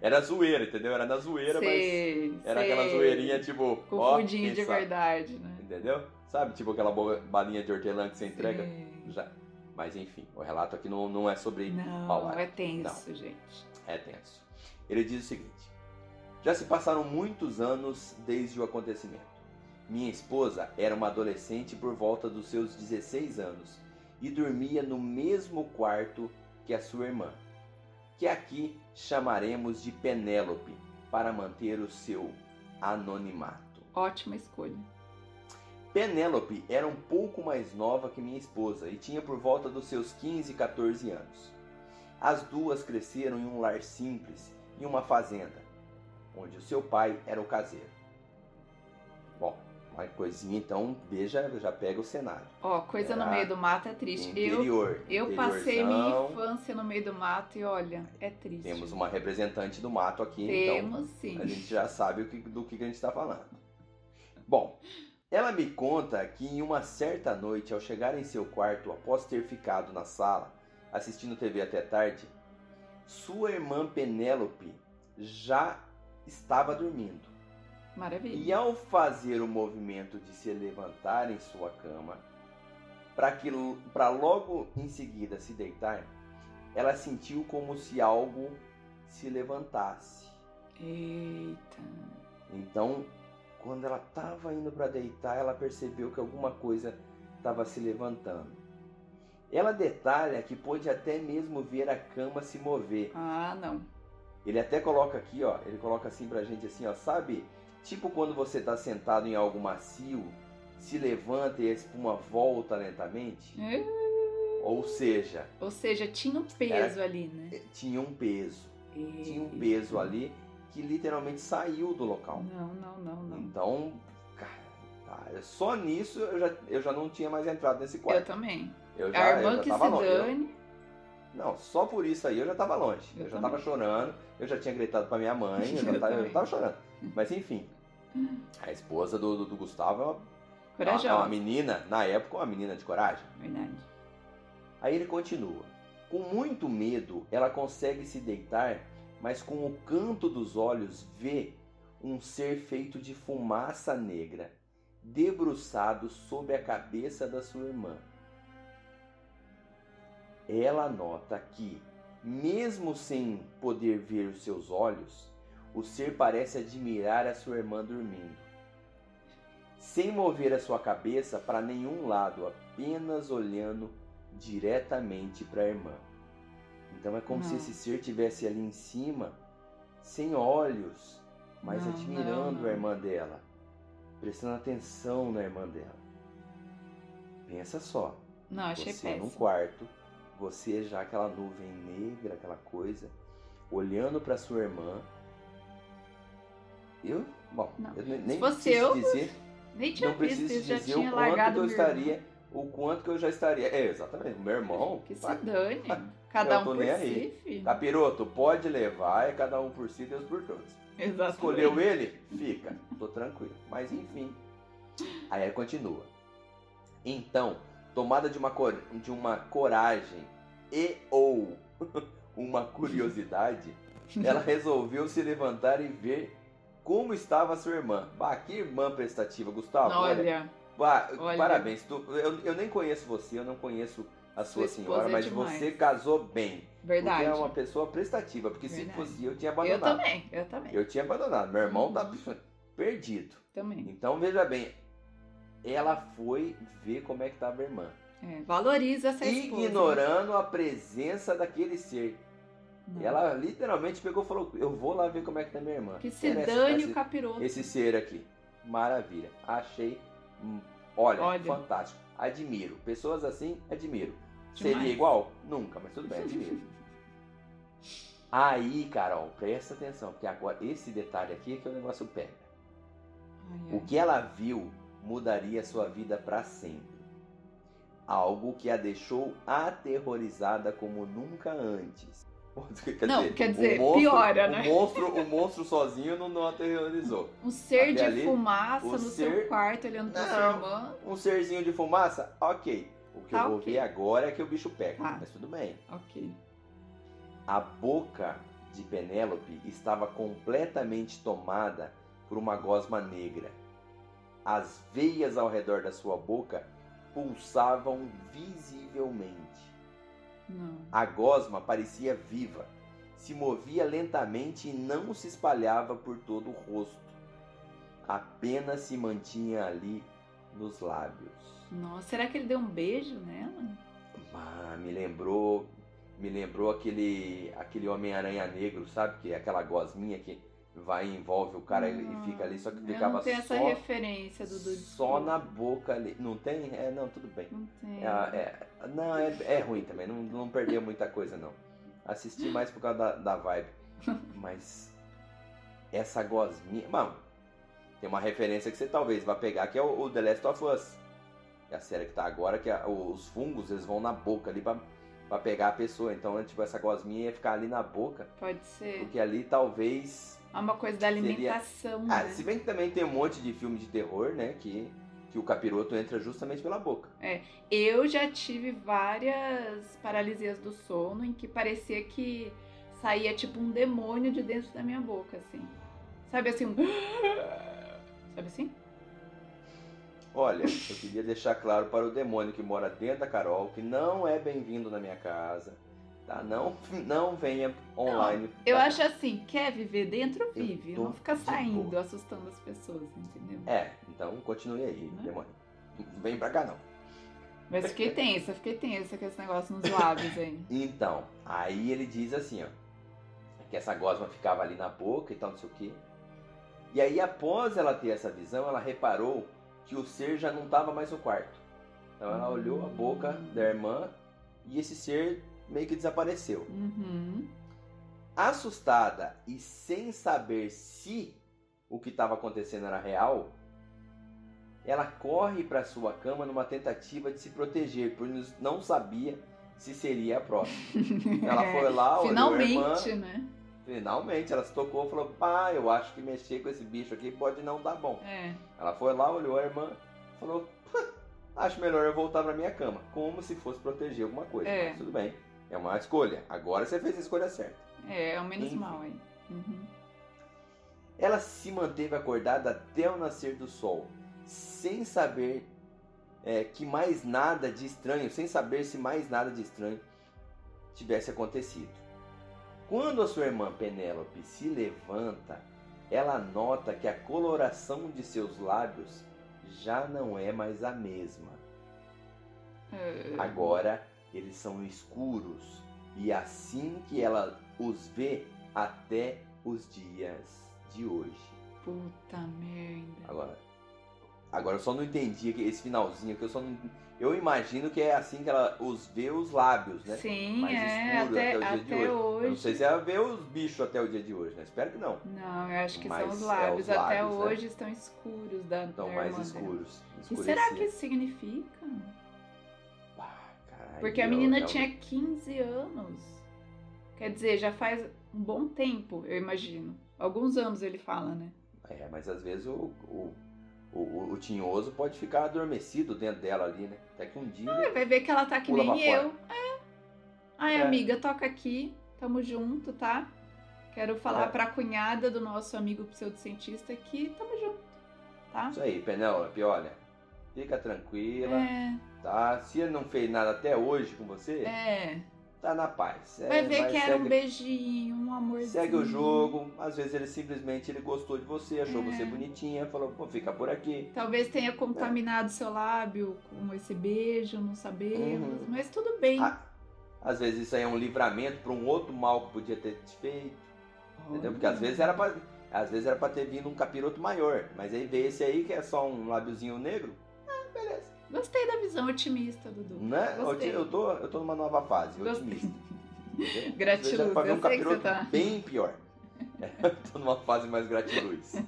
Era zoeira, entendeu? Era na zoeira, mas Sei, era sei. aquela zoeirinha tipo, Com ó, de sabe, verdade, né? Entendeu? Sabe, tipo aquela balinha de hortelã que você entrega? Sei. Já. Mas enfim, o relato aqui não, não é sobre Não, Paula. é tenso, gente. É tenso. Ele diz o seguinte: Já se passaram muitos anos desde o acontecimento. Minha esposa era uma adolescente por volta dos seus 16 anos e dormia no mesmo quarto que a sua irmã, que aqui chamaremos de Penélope para manter o seu anonimato. Ótima escolha. Penélope era um pouco mais nova que minha esposa e tinha por volta dos seus 15 e 14 anos. As duas cresceram em um lar simples, em uma fazenda, onde o seu pai era o caseiro. Bom, uma coisinha então, veja, já pega o cenário. Ó, coisa no Era meio do mato é triste. Eu, Interior. eu passei minha infância no meio do mato e olha, é triste. Temos uma representante do mato aqui, então Temos sim. a gente já sabe que- do que a gente está falando. Bom, ela me conta que em uma certa noite, ao chegar em seu quarto após ter ficado na sala assistindo TV até tarde, sua irmã Penélope já estava dormindo. Maravilha. E ao fazer o movimento de se levantar em sua cama, para que para logo em seguida se deitar, ela sentiu como se algo se levantasse. Eita. Então, quando ela estava indo para deitar, ela percebeu que alguma coisa estava se levantando. Ela detalha que pôde até mesmo ver a cama se mover. Ah, não. Ele até coloca aqui, ó, ele coloca assim pra gente assim, ó, sabe? Tipo quando você está sentado em algo macio, se levanta e a espuma volta lentamente. Eh, Ou seja, Ou seja, tinha um peso ali, né? eh, tinha um peso, tinha um peso ali que literalmente saiu do local. Não, não, não, não. Então, cara, tá, só nisso eu já, eu já não tinha mais entrado nesse Eu quarto. também. Eu a já, eu irmã já que se longe. Eu- dane. não, só por isso aí eu já tava longe. Eu, Eu já também. tava chorando, eu já tinha gritado pra minha mãe, eu já Eu tava, eu também. tava chorando. Mas enfim, a esposa do, do, do Gustavo é uma, é uma menina, na época, uma menina de coragem. Verdade. Aí ele continua. Com muito medo, ela consegue se deitar, mas com o canto dos olhos vê um ser feito de fumaça negra, debruçado sobre a cabeça da sua irmã. Ela nota que, mesmo sem poder ver os seus olhos, o ser parece admirar a sua irmã dormindo. Sem mover a sua cabeça para nenhum lado, apenas olhando diretamente para a irmã. Então é como se Não. esse ser tivesse ali em cima, sem olhos, mas Não, admirando não, a irmã dela, prestando atenção na irmã dela. Pensa só, Não, achei você num péssimo. quarto, você já aquela nuvem negra, aquela coisa, olhando para sua irmã. Eu, bom, Não. eu ne- nem fosse preciso eu, dizer, Nem tinha não visto preciso já dizer tinha o quanto eu estaria, o quanto que eu já estaria. É, exatamente. Meu irmão. Que se dane. Cada um por nem si, aí. Capiroto, pode levar, é cada um por si, Deus por todos. Exatamente. Escolheu ele? Fica. Tô tranquilo. Mas enfim. Aí ele continua. Então, tomada de uma, cor- de uma coragem e ou uma curiosidade, ela resolveu se levantar e ver como estava sua irmã. Bah, que irmã prestativa, Gustavo. Olha, Olha, bah, olha. parabéns. Tu- eu, eu nem conheço você, eu não conheço a Sua sua, senhora, é mas demais. você casou bem. verdade. Porque é uma pessoa prestativa, porque Verdade. se fosse eu, eu tinha Eu abandonado. também, eu também. Eu tinha abandonado. Meu irmão tá Uhum. perdido. Também. Então veja bem, ela foi ver como é que tava a irmã. É, valoriza essa esposa. Ignorando a presença daquele ser. Não. Ela literalmente pegou e falou: Eu vou lá ver como é que tá minha irmã. Que se Era dane esse, o capiroto. esse ser aqui. Maravilha. Achei. Olha, Olha. fantástico. Admiro. Pessoas assim, admiro. Demais. Seria igual? Nunca, mas tudo bem, admiro. Aí, Carol, presta atenção, porque agora esse detalhe aqui é que o negócio pega. Ai, O que ela viu mudaria sua vida para sempre. Algo que a deixou aterrorizada como nunca antes. Quer Não, quer dizer, o monstro, piora, o né? Monstro, o monstro sozinho não, não aterrorizou. Um ser Até de ali, fumaça o no ser- seu quarto olhando pra sua irmã. Um serzinho de fumaça? Ok. O que Tá eu vou ok. ver agora é que o bicho pega. Tá. Mas tudo bem. Ok. A boca de Penélope estava completamente tomada por uma gosma negra. As veias ao redor da sua boca pulsavam visivelmente. Não. A gosma parecia viva, se movia lentamente e não se espalhava por todo o rosto. Apenas se mantinha ali nos lábios. Nossa, será que ele deu um beijo nela? Ah, me lembrou, me lembrou aquele aquele Homem-Aranha negro, sabe? Que é aquela gosminha que vai e envolve o cara e fica ali, só que ficava não essa só, referência, Dudu. só na boca ali. Não tem? É, não, tudo bem. Não tem. É, é, não, é, é ruim também, não, não perdeu muita coisa não. Assisti mais por causa da, da vibe. Mas essa gosminha. Mano, tem uma referência que você talvez vá pegar, que é o, o The Last of Us. É a série que tá agora, que a- os fungos eles vão na boca ali pra, pra pegar a pessoa. Então, tipo, essa gosminha ia ficar ali na boca. Pode ser. Porque ali talvez. É uma coisa da Seria- alimentação, Ah, né? se bem que também tem um monte de filme de terror, né? Que, que o capiroto entra justamente pela boca. Eu já tive várias paralisias do sono em que parecia que saía tipo um demônio de dentro da minha boca, assim. Sabe assim? Um... Sabe assim? Olha, eu queria deixar claro para o demônio que mora dentro da Carol que não é bem-vindo na minha casa, tá? Não, não venha online. Eu tá? acho assim, quer viver dentro, vive. Não fica saindo, boa. assustando as pessoas, entendeu? É, então continue aí, Né? demônio. Vem pra cá não. Mas fiquei tensa, fiquei tensa com esse negócio nos lábios aí. Então, aí ele diz assim, ó, que essa gosma ficava ali na boca e tal, não sei o quê. E aí, após ela ter essa visão, ela reparou que o ser já não estava mais no quarto. Então ela olhou a boca da irmã e esse ser meio que desapareceu. Uhum. Assustada e sem saber se o que estava acontecendo era real, ela corre para sua cama numa tentativa de se proteger, pois não sabia se seria a próxima. Ela foi lá, olhou a irmã, Finalmente, né? finalmente ela se tocou e falou: "Pá, eu acho que mexer com esse bicho aqui pode não dar bom". É. Ela foi lá, olhou a irmã, falou: "Pá, "Acho melhor eu voltar para minha cama", como se fosse proteger alguma coisa. É. Mas tudo bem. É uma escolha. Agora você fez a escolha certa. É, é o menos Enfim. mal aí. Uhum. Ela se manteve acordada até o nascer do sol, sem saber é, que mais nada de estranho, sem saber se mais nada de estranho tivesse acontecido. Quando a sua irmã Penélope se levanta, ela nota que a coloração de seus lábios já não é mais a mesma. É, Agora eles são escuros e assim que ela os vê até os dias de hoje. Puta merda. Agora, Agora eu só não entendi esse finalzinho que eu só não. Eu imagino que é assim que ela os vê os lábios, né? Sim, Mais é, escuro até, até o dia até de hoje. Eu não sei se ela vê os bichos até o dia de hoje, né? Espero que não. Não, eu acho que Mas são os é lábios. os até lábios, né? hoje estão escuros da, Estão mais escuros. Que será que isso significa? Ah, Porque a menina eu- tinha 15 anos. Quer dizer, já faz um bom tempo, eu imagino. Alguns anos ele fala, né? É, mas às vezes o, o, o, o tinhoso pode ficar adormecido dentro dela ali, né? Até que um dia. Aí vai ver que ela tá que nem eu. É. Ai, É. amiga, toca aqui. Tamo junto, tá? Quero falar É. pra cunhada do nosso amigo pseudocientista que tamo junto, tá? Isso aí, Penélope, olha. Fica tranquila, É, tá? Se ele não fez nada até hoje com você, é. tá na paz. É, Vai ver que era um segue- beijinho, um amorzinho. Segue o jogo, às vezes ele simplesmente ele gostou de você, achou É. você bonitinha, falou, vou ficar por aqui. Talvez tenha contaminado seu lábio com esse beijo, não sabemos. Uhum. Mas tudo bem. Ah, às vezes isso aí é um livramento para um outro mal que podia ter te feito, entendeu? Porque às vezes era pra, às vezes era pra ter vindo um capiroto maior, mas aí veio esse aí que é só um lábiozinho negro, beleza. Gostei da visão otimista, Dudu. Né? Gostei. Eu tô, eu tô numa nova fase, Gostei. otimista. Gratiluz, ver eu um sei que você tá. bem pior. Eu tô numa fase mais gratiluz.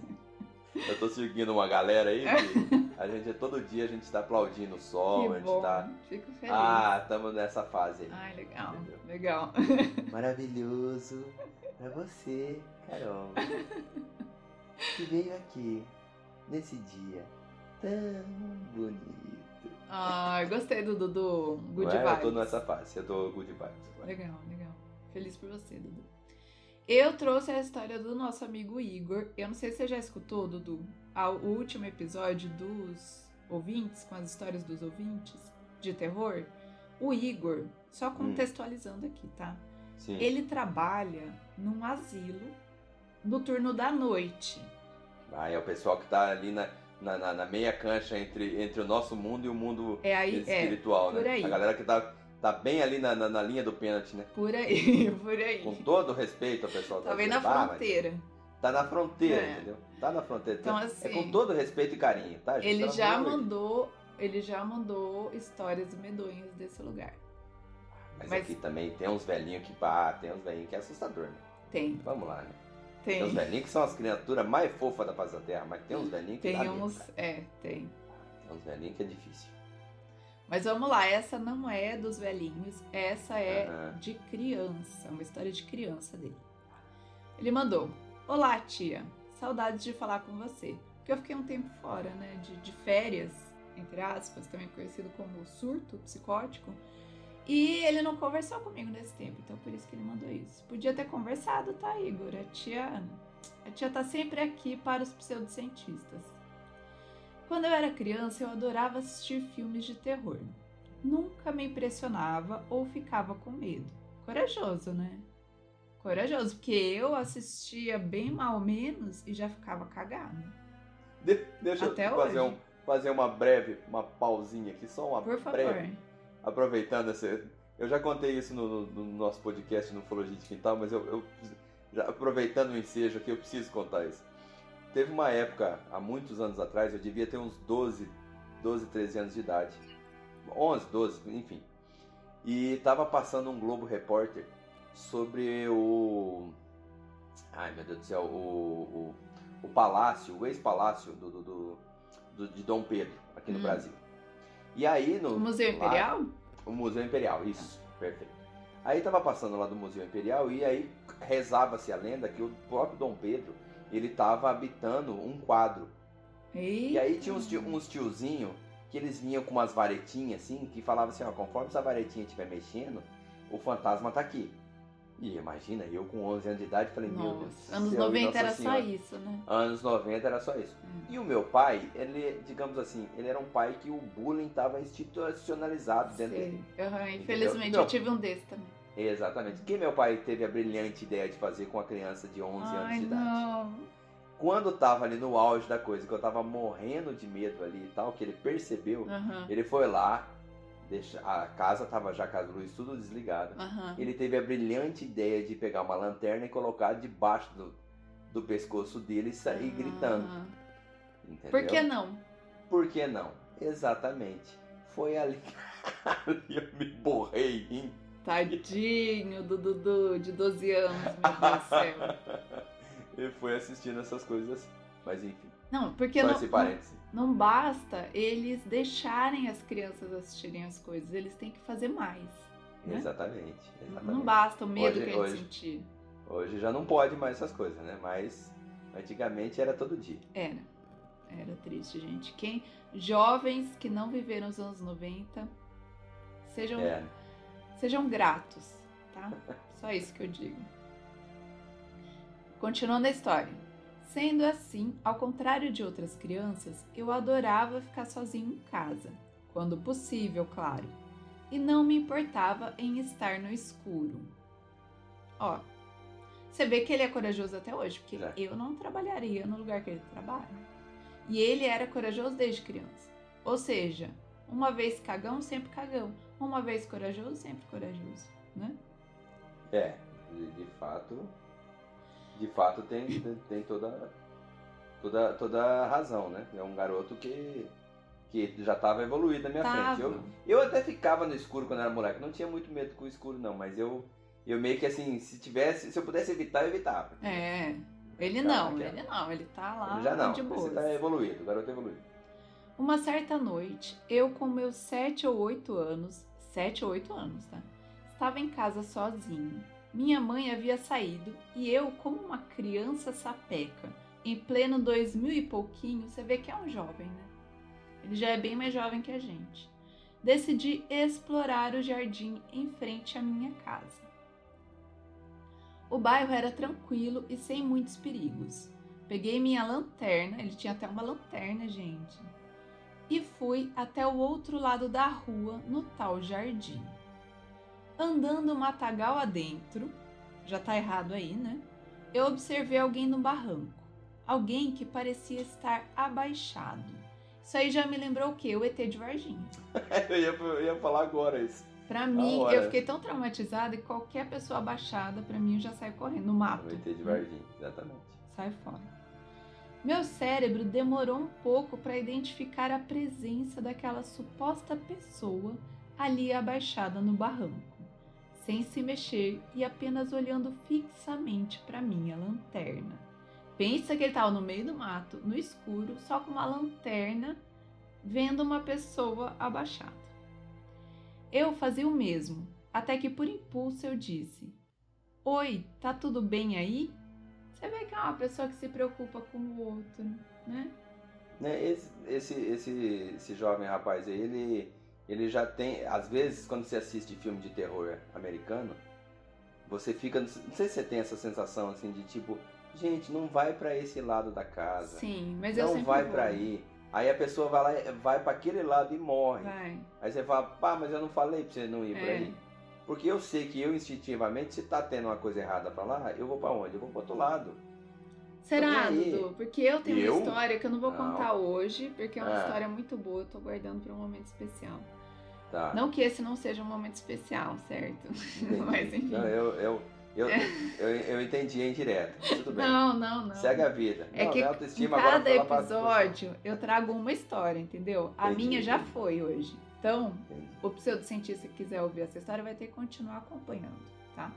Eu tô seguindo uma galera aí que a gente todo dia a gente tá aplaudindo o sol, a que gente bom. tá. Fico feliz. Ah, estamos nessa fase aí. Ai, legal. Entendeu? Legal. Maravilhoso pra você, Carol. Que veio aqui nesse dia tão bonito. Ai, gostei do Dudu. Good é? vibes. Eu tô nessa fase, eu tô good vibes. agora. Legal, legal. Feliz por você, Dudu. Eu trouxe a história do nosso amigo Igor. Eu não sei se você já escutou, Dudu, ao- o último episódio dos ouvintes, com as histórias dos ouvintes de terror. O Igor, só contextualizando aqui, tá? Sim. Ele trabalha num asilo no turno da noite. Ah, é o pessoal que tá ali na, na, na- na meia cancha entre, entre o nosso mundo e o mundo É aí, é, espiritual, né? por aí. A galera que tá, tá bem ali na, na, na linha do pênalti, né? por aí, por aí. Com todo o respeito ao pessoal Tá bem na dizendo, "Ah, mas fronteira. Tá na fronteira, É. entendeu? Tá na fronteira. Então, é assim, com todo respeito e carinho, tá? gente? Ele Pelo já mandou, ele já mandou histórias medonhas desse lugar. Mas, mas- aqui também tem uns velhinhos que. Ah, tem uns velhinhos que é assustador, né? Tem, Vamos lá, né? Tem, uns tem. velhinhos que são as criaturas mais fofas da face da terra, mas tem uns velhinhos que dá Tem medo, uns, cara. é, tem. Tem uns velhinhos que é difícil. Mas vamos lá, essa não é dos velhinhos, essa é de criança, uma história de criança dele. Ele mandou: Olá, tia, saudades de falar com você. Porque eu fiquei um tempo fora, né, de, de férias, entre aspas, também conhecido como surto psicótico. E ele não conversou comigo nesse tempo, então por isso que ele mandou isso. Podia ter conversado, tá, Igor? A tia, a tia tá sempre aqui para os pseudocientistas. Quando eu era criança, eu adorava assistir filmes de terror. Nunca me impressionava ou ficava com medo. Corajoso, né? Corajoso, porque eu assistia bem mal menos e já ficava cagado. De- deixa Até eu fazer, hoje. um, fazer uma breve, uma pausinha aqui, só uma Por favor. breve. Aproveitando esse. Eu já contei isso no, no- no nosso podcast no Ufologia de Quintal, mas eu, eu- já aproveitando o ensejo aqui, eu preciso contar isso. Teve uma época, há muitos anos atrás, eu devia ter uns 12, 12, 13 anos de idade. 11, 12, enfim. E tava passando um Globo Repórter sobre o. Ai meu Deus do céu, o, o, o palácio, o ex-palácio do, do, do- do- de Dom Pedro, aqui no Hum. Brasil. E aí no. O Museu lá- Imperial? O Museu Imperial, isso, perfeito. Aí tava passando lá do Museu Imperial e aí rezava-se a lenda que o próprio Dom Pedro, ele tava habitando um quadro. E aí tinha uns, tio, uns tiozinho que eles vinham com umas varetinhas assim, que falavam assim, ó, conforme essa varetinha estiver mexendo, o fantasma tá aqui. E imagina, eu com 11 anos de idade falei, meu Deus. Nossa, anos céu, e 90 Nossa era Senhora. só isso, né? Anos 90 era só isso. Hum. E o meu pai, ele, digamos assim, ele era um pai que o bullying estava institucionalizado dentro dele. Aham, infelizmente eu tive um desse também. Exatamente. O que meu pai teve a brilhante ideia de fazer com a criança de 11 anos Ai, de idade? não. Quando tava ali no auge da coisa, que eu tava morrendo de medo ali e tal, que ele percebeu, Aham, ele foi lá, deixa, a casa tava já com as luzes tudo desligada. aham. Ele teve a brilhante ideia de pegar uma lanterna e colocar debaixo do, do pescoço dele e sair gritando. Ah. Entendeu? Por que não? Por que não? Exatamente. Foi ali que eu me borrei hein? Tadinho do Dudu, de 12 anos, meu Deus do céu. e foi assistindo essas coisas assim. Mas enfim. Não, porque Só não, esse parêntese. Não, basta eles deixarem as crianças assistirem as coisas, eles têm que fazer mais. né? Exatamente, exatamente. Não basta o medo Hoje- que eles sentiram. Hoje já não pode mais essas coisas, né? Mas antigamente era todo dia. Era. Era triste, gente. Quem jovens que não viveram os anos 90, sejam É. Sejam gratos, tá? Só isso que eu digo. Continuando a história. Sendo assim, ao contrário de outras crianças, eu adorava ficar sozinho em casa, quando possível, claro, e não me importava em estar no escuro. Ó, você vê que ele é corajoso até hoje, porque É. eu não trabalharia no lugar que ele trabalha. E ele era corajoso desde criança. Ou seja, uma vez cagão, sempre cagão. Uma vez corajoso, sempre corajoso, né? É, de, de fato. De fato tem, tem, toda, toda, toda a razão, né? É um garoto que, que já estava evoluído na minha Tava. frente. Eu, eu até ficava no escuro quando era moleque. Não tinha muito medo com o escuro, não, mas eu, eu meio que assim, se tivesse, se eu pudesse evitar, eu evitava. É. Ele não, naquela. ele não, ele tá lá já não, de boa. você tá evoluído, o garoto é evoluído. Uma certa noite, eu com meus sete ou oito anos, sete ou oito anos, tá? Estava em casa sozinho. Minha mãe havia saído e eu, como uma criança sapeca, em pleno dois mil e pouquinho, você vê que é um jovem, né? Ele já é bem mais jovem que a gente. Decidi explorar o jardim em frente à minha casa. O bairro era tranquilo e sem muitos perigos. Peguei minha lanterna, ele tinha até uma lanterna, gente, e fui até o outro lado da rua, no tal jardim. Andando matagal adentro, já tá errado aí, né? Eu observei alguém no barranco. Alguém que parecia estar abaixado. Isso aí já me lembrou o quê? O ET de Varginha. eu, ia, eu ia falar agora isso. Pra mim, eu fiquei tão traumatizada e qualquer pessoa abaixada, pra mim, eu já saio correndo no mato. O ET de Varginha, exatamente. Sai fora. Meu cérebro demorou um pouco para identificar a presença daquela suposta pessoa ali abaixada no barranco, sem se mexer e apenas olhando fixamente para minha lanterna. Pensa que ele estava no meio do mato, no escuro, só com uma lanterna, vendo uma pessoa abaixada. Eu fazia o mesmo, até que por impulso eu disse: Oi, tá tudo bem aí? Você vê que é uma pessoa que se preocupa com o outro, né? Né, Esse, esse, esse, esse jovem rapaz aí, ele, ele já tem. Às vezes, quando você assiste filme de terror americano, você fica. Não sei se você tem essa sensação assim de tipo, gente, não vai pra esse lado da casa. Sim, mas eu não vai pra aí. Aí a pessoa vai lá, vai para aquele lado e morre. Vai. Aí você fala, pá, mas eu não falei pra você não ir pra É. aí. Porque eu sei que eu instintivamente, se tá tendo uma coisa errada pra lá, eu vou pra onde? Eu vou pro outro lado. Será, E aí? Dudu? Porque eu tenho Eu? uma história que eu não vou Não. contar hoje, porque é uma Ah. história muito boa, eu tô guardando pra um momento especial. Tá. Não que esse não seja um momento especial, certo? entendi. Mas enfim. Não, eu, eu, eu, eu, eu entendi em direto. Tudo bem. Não, não, não. Segue a vida. É não, que minha em cada lá pra- episódio eu trago uma história, entendeu? A Entendi, minha já foi hoje. Então, Entendi. o pseudocientista que quiser ouvir essa história vai ter que continuar acompanhando, tá?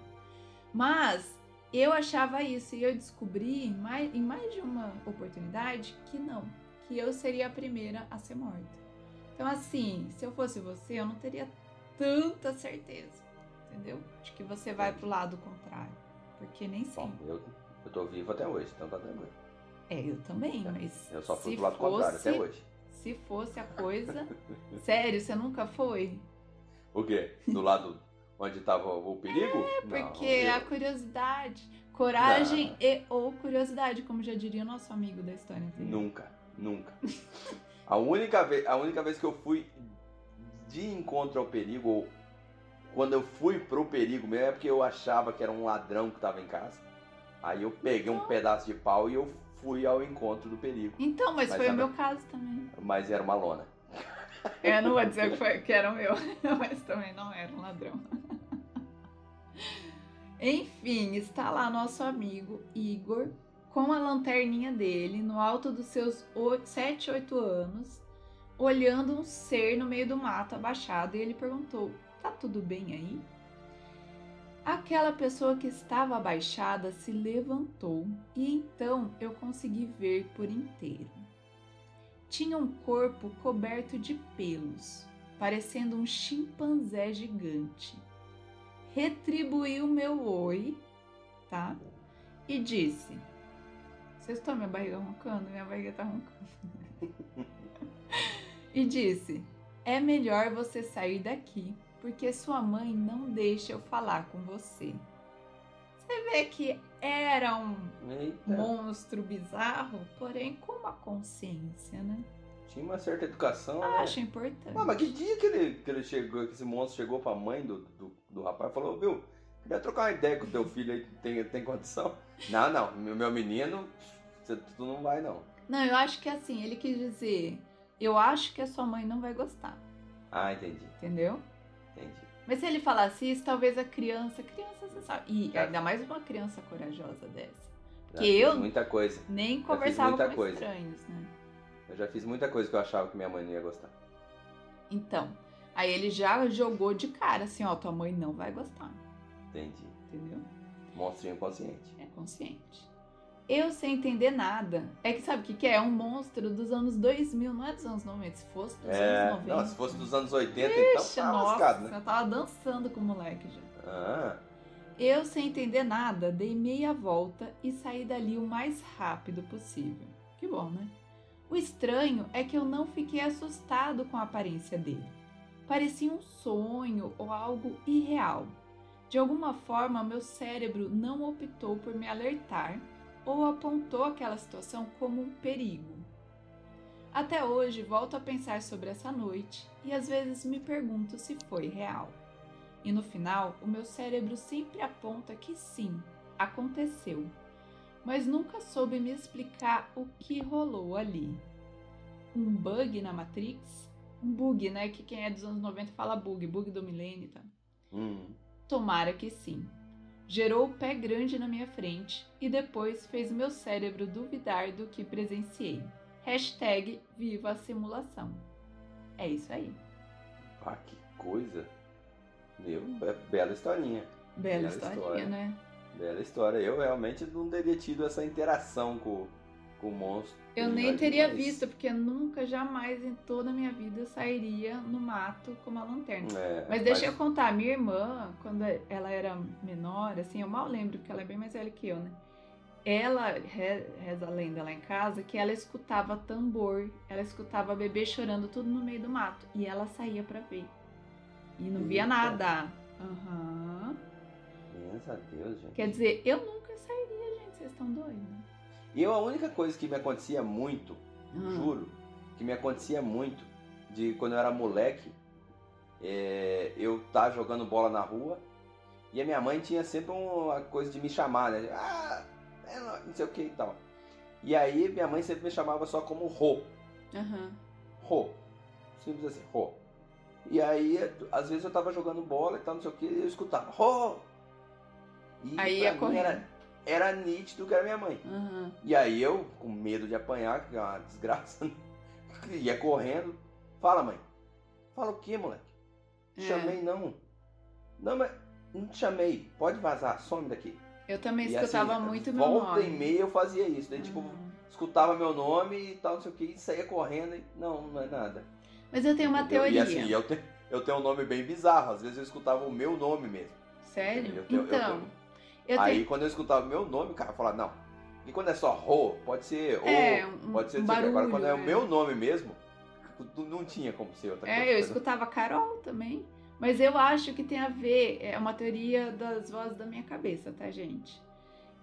Mas eu achava isso e eu descobri em mais, em mais de uma oportunidade que não, que eu seria a primeira a ser morta. Então, assim, se eu fosse você, eu não teria tanta certeza, entendeu? De que você vai pro lado contrário, porque nem Bom, sempre. eu, eu tô vivo até hoje, então tá tranquilo. É, eu também, mas Eu só fui pro lado contrário fosse- até hoje. Se fosse a coisa, sério, você nunca foi? O quê? Do lado onde tava o perigo? É, Porque a curiosidade, coragem e ou curiosidade, como já diria o nosso amigo da história anterior. Nunca, nunca. A única, vez, a única vez que eu fui de encontro ao perigo, ou quando eu fui pro perigo mesmo, é porque eu achava que era um ladrão que tava em casa. Aí eu peguei um Então. pedaço de pau e eu fui ao encontro do perigo. Então, mas, Mas foi o meu caso também. Mas era uma lona. Eu não vou dizer que, foi, que era o meu, mas também não era um ladrão. Enfim, está lá nosso amigo Igor com a lanterninha dele no alto dos seus 7, 8 anos, olhando um ser no meio do mato abaixado e ele perguntou: Tá tudo bem aí? Aquela pessoa que estava abaixada se levantou e então eu consegui ver por inteiro. Tinha um corpo coberto de pelos, parecendo um chimpanzé gigante. Retribuiu meu oi, tá? E disse: Vocês estão minha barriga roncando? Minha barriga tá roncando. e disse: É melhor você sair daqui, porque sua mãe não deixa eu falar com você. Você vê que era um Eita. monstro bizarro, porém com uma consciência, né? Tinha uma certa educação. né? Acho importante. Ah, mas que dia que ele, que ele chegou, que esse monstro chegou pra mãe do, do, do rapaz e falou, viu, queria trocar uma ideia com o teu filho aí, tem, tem condição? Não, não, meu, menino, você, tu não vai não. Não, eu acho que assim, ele quis dizer, eu acho que a sua mãe não vai gostar, Ah, entendi, entendeu? entendi. Mas se ele falasse isso, talvez a criança, criança você sabe, e Já- ainda mais uma criança corajosa dessa, Já Que fiz eu- muita coisa. nem conversava muita com coisa. estranhos, né? Eu já fiz muita coisa que eu achava que minha mãe não ia gostar. Então, aí ele já jogou de cara assim, ó, tua mãe não vai gostar, Entendi. entendeu? Monstrinho consciente. Consciente. Eu sem entender nada. É que sabe o que, que é? É um monstro dos anos 2000, não é dos anos 90. Se fosse dos É, anos 90. não, se fosse dos anos 80, então Ixi, tava nossa, lascado, né? eu tava dançando com o moleque já. Ah, Eu, sem entender nada, dei meia volta e saí dali o mais rápido possível. Que bom, né? O estranho é que eu não fiquei assustado com a aparência dele. Parecia um sonho ou algo irreal. De alguma forma, meu cérebro não optou por me alertar ou apontou aquela situação como um perigo. Até hoje, volto a pensar sobre essa noite e às vezes me pergunto se foi real. E no final, o meu cérebro sempre aponta que sim, aconteceu, mas nunca soube me explicar o que rolou ali. Um bug na Matrix? Um bug, né? Que quem é dos anos 90 fala bug, bug do milênio tal. hum, Tomara que sim. Gerou o pé grande na minha frente e depois fez meu cérebro duvidar do que presenciei. Hashtag viva a simulação. É isso aí. ah, que coisa. Meu, be- bela historinha. Bela Bela historinha, história. né? Bela história. Eu realmente não teria tido essa interação com, com o monstro. Eu nem teria mas- visto, porque nunca, jamais em toda a minha vida eu sairia no mato com uma lanterna. É, Mas deixa eu contar, minha irmã, quando ela era menor, assim, eu mal lembro que ela é bem mais velha que eu, né? Ela re- reza a lenda lá em casa que ela escutava tambor, ela escutava bebê chorando tudo no meio do mato e ela saía pra ver. E não via Eita. nada. Aham. A Deus, gente. Quer dizer, eu nunca sairia, gente, vocês estão doidos? E eu, a única coisa que me acontecia muito, Ah. juro, que me acontecia muito, de quando eu era moleque, é, eu tá jogando bola na rua e a minha mãe tinha sempre uma coisa de me chamar, né? Ah, é, não sei o que e tal. E aí minha mãe sempre me chamava só como Rô. Aham. Rô. Simples assim, Rô. E aí, às vezes eu tava jogando bola e tal, não sei o que, e eu escutava Rô. E Aí ia mim correndo. era, era nítido que era minha mãe. Aham. E aí eu, com medo de apanhar, que é uma desgraça, ia correndo. Fala, mãe. Fala o que, moleque? É. Chamei não. Não, mas não te chamei. Pode vazar, some daqui. Eu também E escutava assim, muito meu volta nome. e meia eu fazia isso. Daí, tipo, Uhum. escutava meu nome e tal, não sei o que, e saía correndo e não, não é nada. Mas eu tenho uma Entendeu? teoria. E assim, eu, te- eu tenho um nome bem bizarro. Às vezes eu escutava o meu nome mesmo. Sério? Eu eu então, tenho- eu Aí tenho. quando eu escutava o meu nome, o cara falava, não. E quando é só Rô, pode ser O, É, um- pode ser o quê. Agora barulho, quando é o né? meu nome mesmo, não- tinha como ser outra coisa. É, eu escutava Carol também. Mas eu acho que tem a ver, é uma teoria das vozes da minha cabeça, tá, gente?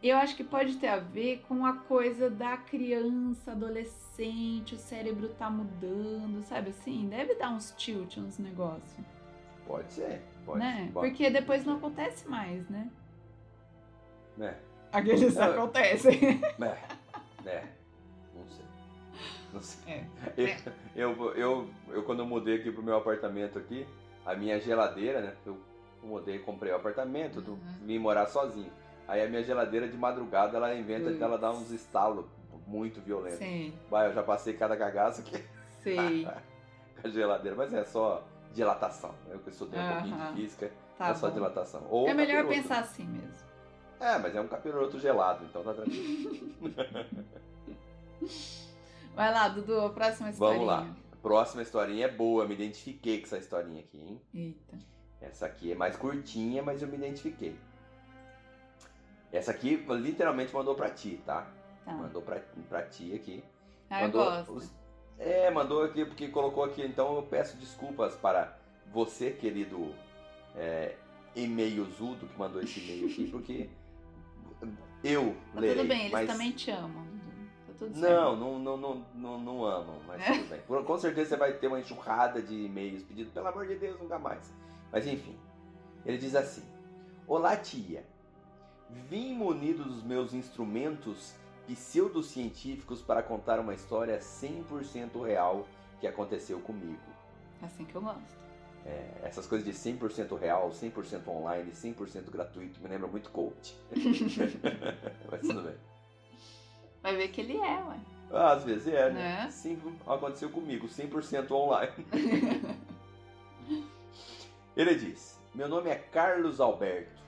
Eu acho que pode ter a ver com a coisa da criança, adolescente, o cérebro tá mudando, sabe assim? Deve dar uns tilt, uns negócios, Pode ser, pode né? pode. Porque depois não acontece mais, né? É, Aqueles Não, acontecem. é, é, não sei. Não sei. É, Eu, eu, eu, eu, quando eu mudei aqui pro meu apartamento aqui, a minha geladeira, né? Eu mudei, comprei o apartamento, tudo, Uhum. vim morar sozinho. Aí a minha geladeira de madrugada, ela inventa de ela dar uns estalos muito violentos. Sim, Vai, eu já passei cada cagaço aqui. sei. com a geladeira, mas é só dilatação. Eu que estudei um pouquinho Aham. de física, Tá é só bom. dilatação. Ou É melhor capiroto. pensar assim mesmo. É, mas é um capiroto gelado, então tá tranquilo. Vai lá, Dudu, a próxima historinha. Vamos lá. Próxima historinha é boa, me identifiquei com essa historinha aqui, hein? Eita. Essa aqui é mais curtinha, mas eu me identifiquei. Essa aqui literalmente mandou pra ti, tá? Tá. Mandou pra, pra ti aqui. Ah, eu mandou gosto. os- É, mandou aqui porque colocou aqui, então eu peço desculpas para você, querido é, e-mailzudo que mandou esse e-mail aqui, porque eu Tá lerei. tudo bem, eles mas... também te amam. Tá tudo certo. Não, não, não, não, não, não amam, mas É? tudo bem. Com certeza você vai ter uma enxurrada de e-mails pedindo, pelo amor de Deus, nunca mais. Mas enfim, ele diz assim: Olá, tia. Vim munido dos meus instrumentos pseudocientíficos para contar uma história 100% real que aconteceu comigo. Assim que eu gosto. É, essas coisas de 100% real, 100% online, 100% gratuito me lembram muito coach. Mas tudo bem. Vai ver que ele é, ué. Ah, Às vezes é, né? Né? Sim, aconteceu comigo, 100% online. Ele diz: Meu nome é Carlos Alberto.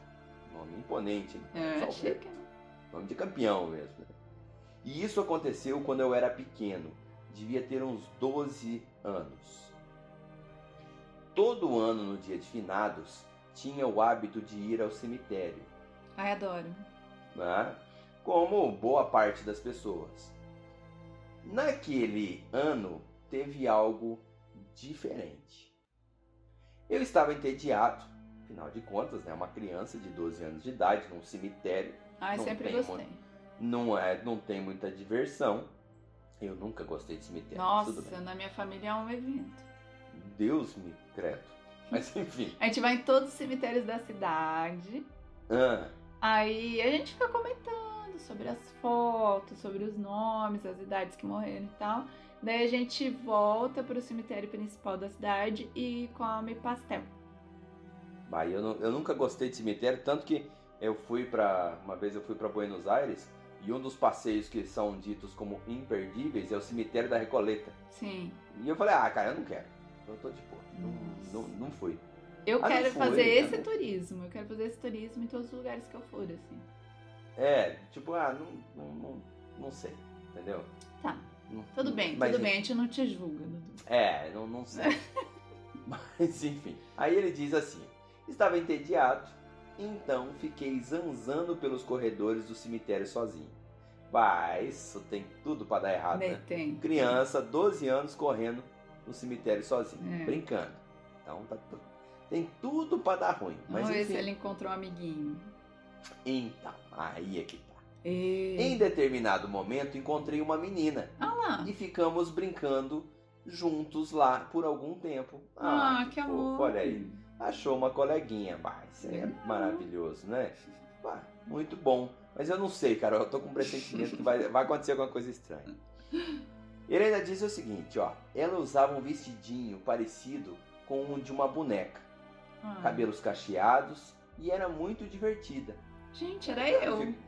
Nome imponente, hein? É, Carlos Alberto. chique? Nome de campeão mesmo. né? E isso aconteceu quando eu era pequeno. Devia ter uns 12 anos. Todo ano, no dia de finados, tinha o hábito de ir ao cemitério. Ai, adoro. né? como boa parte das pessoas. Naquele ano teve algo diferente. Eu estava entediado, afinal de contas, né, uma criança de 12 anos de idade num cemitério, Ai, Não sempre tem gostei. não é, não tem muita diversão. Eu nunca gostei de cemitério. Nossa, na minha família é um evento. Deus me credo. Mas enfim. A gente vai em todos os cemitérios da cidade. Ah, Aí a gente fica comentando sobre as fotos, sobre os nomes, as idades que morreram e tal. Daí a gente volta pro cemitério principal da cidade e come pastel. Bah, eu, não- eu nunca gostei de cemitério, tanto que eu fui pra. Uma vez eu fui pra Buenos Aires e um dos passeios que são ditos como imperdíveis é o cemitério da Recoleta. Sim. E eu falei, ah, cara, eu não quero. Eu tô boa. Não, não, não fui. Eu Ah, quero fazer esse turismo. Eu quero fazer esse turismo em todos os lugares que eu for, assim. É, tipo, ah, não, não, não, não sei, entendeu? Tá. Não- Tudo bem, mas, tudo bem. A gente não te julga, Dudu. É, não, não sei. Mas enfim. Aí ele diz assim: Estava entediado, então fiquei zanzando pelos corredores do cemitério sozinho. Bah, isso tem tudo pra dar errado, Né, né? Tem. Criança, 12 anos, correndo no cemitério sozinho, É. brincando. Então tá tem tudo pra dar ruim. Mas Vamos ver enfim. se ele encontrou um amiguinho. Então, aí é que tá. E... Em determinado momento encontrei uma menina Ah lá. e ficamos brincando juntos lá por algum tempo. Ah, que, fofo, amor. Olha aí. Achou uma coleguinha. Isso é maravilhoso, né? Bah, muito bom. Mas eu não sei, cara. Eu tô com um pressentimento que vai, vai acontecer alguma coisa estranha. Ele ainda diz o seguinte, ó. Ela usava um vestidinho parecido com o de uma boneca. Ah. Cabelos cacheados e era muito divertida. Gente, era eu. fico-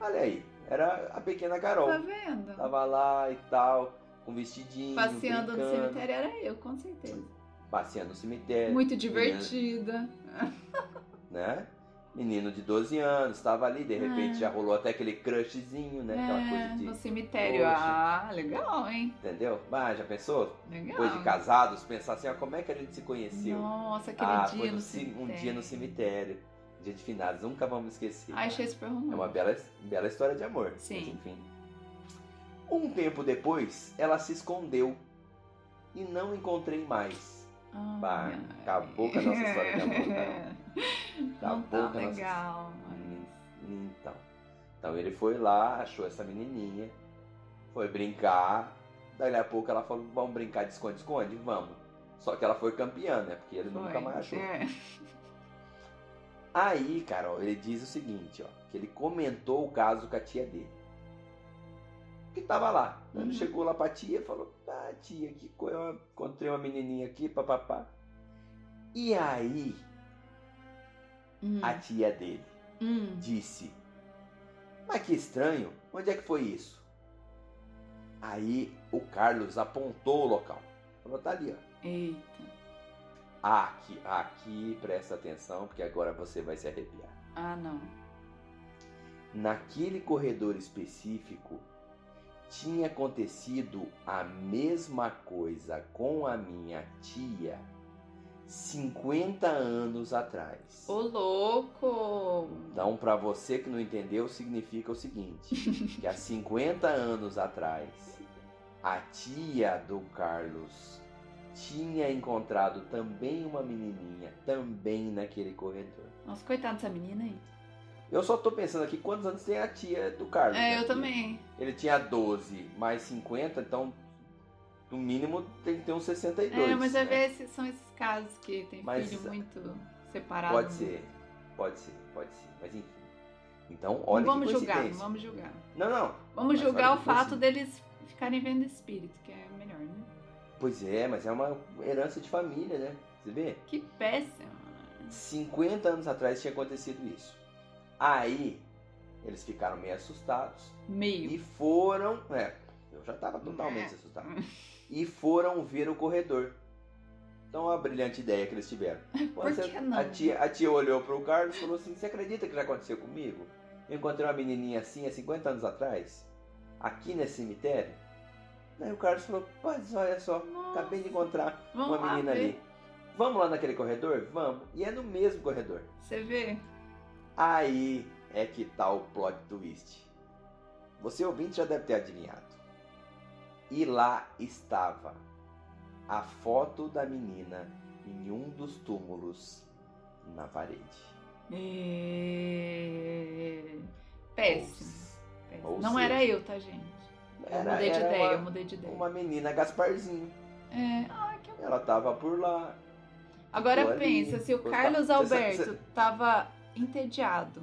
Olha aí. Era a pequena Carol. Tá vendo? Tava lá e tal, com vestidinho, Passeando no brincando, cemitério era eu, com certeza. Passeando no cemitério, Muito divertida. né? Menino de 12 anos, tava ali, de repente Ah. já rolou até aquele crushzinho, né? Aquela É, coisa de. no cemitério. Ah, legal, hein? Entendeu? Ah, já pensou? Legal. Depois de casados, pensar assim, ó, como é que a gente se conheceu? Nossa, aquele ah, dia foi no um dia no cemitério. Dia de finados, nunca vamos esquecer. Ai, achei super É romântico. uma bela, bela história de amor. Sim. Mas, enfim. Um tempo depois, ela se escondeu e não encontrei mais. Ai, Bah, acabou com a nossa história de amor, Não tá com a nossa- legal, mas... Então. Então ele foi lá, achou essa menininha, foi brincar. Daí a pouco ela falou: Vamos brincar de esconde-esconde? Vamos. Só que ela foi campeã, né? Porque ele nunca Foi. mais achou. É. Aí, Carol, ele diz o seguinte, ó, que ele comentou o caso com a tia dele. Que tava lá. Ele Uhum. chegou lá pra tia e falou, ah, tia, que eu encontrei uma menininha aqui, papapá. E aí, Hum, a tia dele hum. disse, mas que estranho, onde é que foi isso? Aí, o Carlos apontou o local. Falou, tá ali, ó. Eita. Aqui, aqui, presta atenção, porque agora você vai se arrepiar. Ah, não. Naquele corredor específico, tinha acontecido a mesma coisa com a minha tia 50 anos atrás. Ô, louco! Então, para você que não entendeu, significa o seguinte: que há 50 anos atrás, a tia do Carlos tinha encontrado também uma menininha, também naquele corredor. Nossa, coitada dessa menina aí. Eu só tô pensando aqui quantos anos tem a tia do Carlos. É, né? eu também. Ele tinha 12 mais 50, então no mínimo tem que ter uns 62. É, mas vai né? ver se são esses casos que tem Mas- filho muito separado. Pode ser, pode ser, pode ser. Mas enfim. Então, olha não vamos julgar, não vamos julgar. Não, não. Vamos julgar o fato deles ficarem vendo espírito, que é melhor, né? Pois é, mas é uma herança de família, né? Você vê? Que péssimo. 50 anos atrás tinha acontecido isso. Aí, eles ficaram meio assustados Meio. e foram. É, eu já tava totalmente É. assustado. E foram ver o corredor. Então, a brilhante ideia que eles tiveram. Por Você- que não? A tia, a tia olhou pro Carlos e falou assim: Você acredita que já aconteceu comigo? Eu encontrei uma menininha assim há 50 anos atrás, aqui nesse cemitério. Aí o Carlos falou: Mas olha só, Nossa. acabei de encontrar Vamos uma menina ali. Vamos lá naquele corredor? Vamos. E é no mesmo corredor. Você vê? Aí é que tá o plot twist. Você ouvinte já deve ter adivinhado. E lá estava a foto da menina em um dos túmulos na parede. É... Péssimo. péssimo. ou Não seja, era eu, tá, gente? Eu Era- mudei de ideia, uma- eu mudei de ideia. Uma menina Gasparzinho. É. Ai, que Ela tava por lá. Agora Ficou ali, pensa, se o Carlos Alberto você- tava entediado,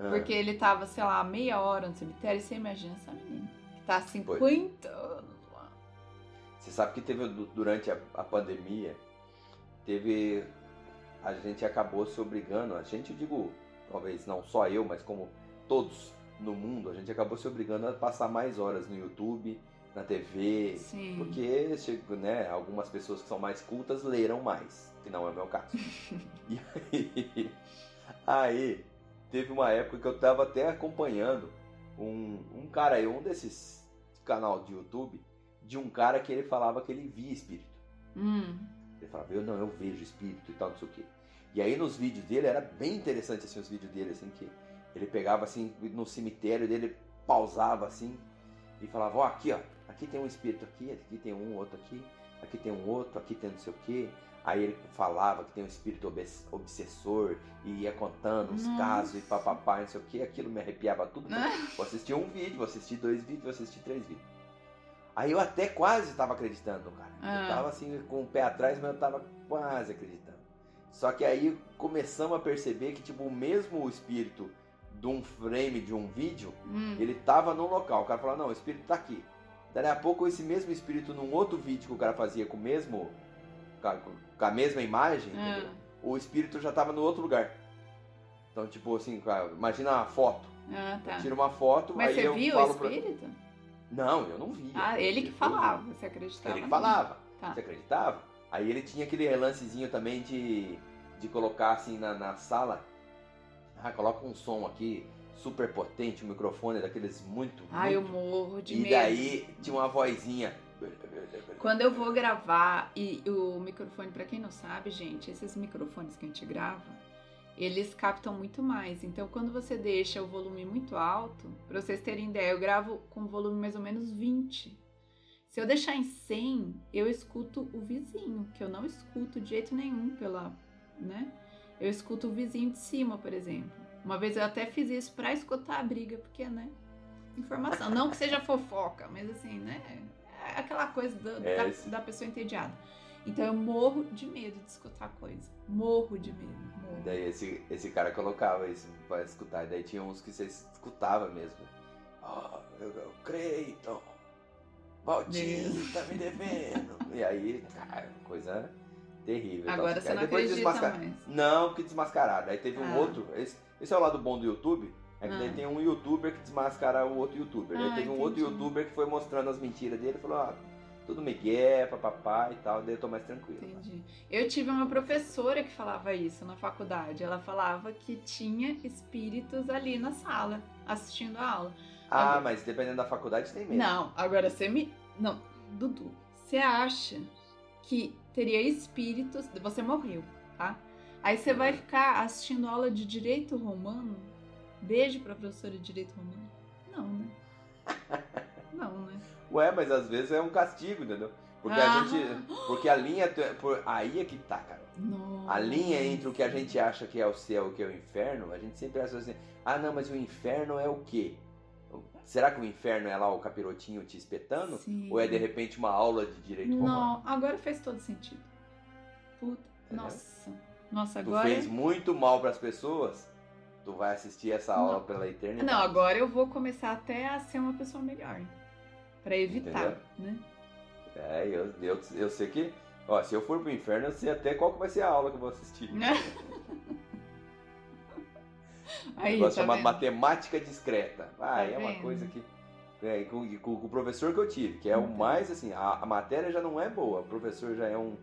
Ah, porque ele tava, sei lá, meia hora no cemitério, você imagina essa menina, que tá há 50 anos lá. Você sabe que teve du- durante a, a pandemia, teve. A gente acabou se obrigando, a gente, digo, talvez não só eu, mas como todos no mundo, a gente acabou se obrigando a passar mais horas no YouTube, na TV, Sim. porque né, algumas pessoas que são mais cultas leram mais, que não é o meu caso. e aí, aí, teve uma época que eu tava até acompanhando um, um cara aí, um desses canal de YouTube, de um cara que ele falava que ele via espírito. Hum. Ele falava, eu não, eu vejo espírito e tal, não sei o quê. E aí nos vídeos dele, era bem interessante assim os vídeos dele, assim, que ele pegava assim, no cemitério dele, pausava assim, e falava, ó, aqui ó, aqui tem um espírito aqui, aqui tem um outro aqui, aqui tem um outro, aqui tem não sei o quê. Aí ele falava que tem um espírito obs- obsessor e ia contando os casos e papapá, não sei o que, aquilo me arrepiava tudo. Vou assistir um vídeo, vou assistir dois vídeos, vou assistir três vídeos. Aí eu até quase estava acreditando, cara. Ah. Eu tava assim com o pé atrás, mas eu tava quase acreditando. Só que aí começamos a perceber que tipo o mesmo espírito de um frame de um vídeo, Hum. ele tava num local. O cara falava, não, o espírito tá aqui. Daí a pouco esse mesmo espírito num outro vídeo que o cara fazia com o mesmo com a, mesma imagem, Ah. o espírito já tava no outro lugar. Então, tipo assim, cara, imagina uma foto. Ah, tá. Eu tiro uma foto, Mas aí você eu viu falo o pra- espírito? Não, eu não via. Ah, ele que falava, você acreditava? Ele que falava. Tá. Você acreditava? Aí ele tinha aquele relancezinho também de, de colocar assim na, na sala. Ah, coloca um som aqui super potente, um microfone daqueles muito. Ai, eu morro de E medo. daí tinha uma vozinha. Quando eu vou gravar, e o microfone, pra quem não sabe, gente, esses microfones que a gente grava, eles captam muito mais. Então, quando você deixa o volume muito alto, pra vocês terem ideia, eu gravo com volume mais ou menos 20. Se eu deixar em 100, eu escuto o vizinho, que eu não escuto de jeito nenhum pela, né? Eu escuto o vizinho de cima, por exemplo. Uma vez eu até fiz isso pra escutar a briga, porque, né? Informação. Não que seja fofoca, mas assim, né? É aquela coisa do- É, da, da pessoa entediada. Então eu morro de medo de escutar coisa. Morro de medo. Morro. Daí esse, esse cara colocava isso pra escutar. E daí tinha uns que você escutava mesmo. Ah, eu, eu Creiton, Valtinho Deus. tá me devendo. e aí, cara, coisa terrível. Agora Então, você não depois acredita desmascar- mais. Não, que desmascarado. Aí teve um Ah. outro. Esse, esse é o lado bom do YouTube. É que daí Ah. tem um youtuber que desmascara o outro youtuber. Daí Ah, teve um outro youtuber que foi mostrando as mentiras dele e falou: Ah, tudo migué, papapá e tal, daí eu tô mais tranquilo. Entendi. Eu tive uma professora que falava isso na faculdade. Ela falava que tinha espíritos ali na sala, assistindo a aula. Ah, Agora- mas dependendo da faculdade tem mesmo. Não, agora você me. Não, Dudu, você acha que teria espíritos. Você morreu, tá? Aí você vai Uhum. ficar assistindo aula de direito romano? Beijo pra professora de direito romano? Não, né? Não, né? Ué, mas às vezes é um castigo, entendeu? Porque Ah. a gente. Porque a linha. por- Aí é que tá, cara. Nossa. A linha entre o que a gente acha que é o céu e o que é o inferno, a gente sempre acha assim, ah não, mas o inferno é o quê? Será que o inferno é lá o capirotinho te espetando? Sim. Ou é de repente uma aula de direito romano? Não, agora fez todo sentido. Puta. Entendeu? Nossa. Nossa, Tu agora. fez muito mal pras pessoas, tu vai assistir essa Não. aula pela eternidade. Não, agora eu vou começar até a ser uma pessoa melhor. Pra evitar, Entendeu? né? É, eu, eu, eu sei que. Ó, se eu for pro inferno, eu sei até qual que vai ser a aula que eu vou assistir. Aí, negócio tá chamado vendo? matemática discreta. Ah, Tá é uma vendo? coisa que. É, com, com- com o professor que eu tive, que é o Então. mais assim, a, a matéria já não é boa, o professor já é um.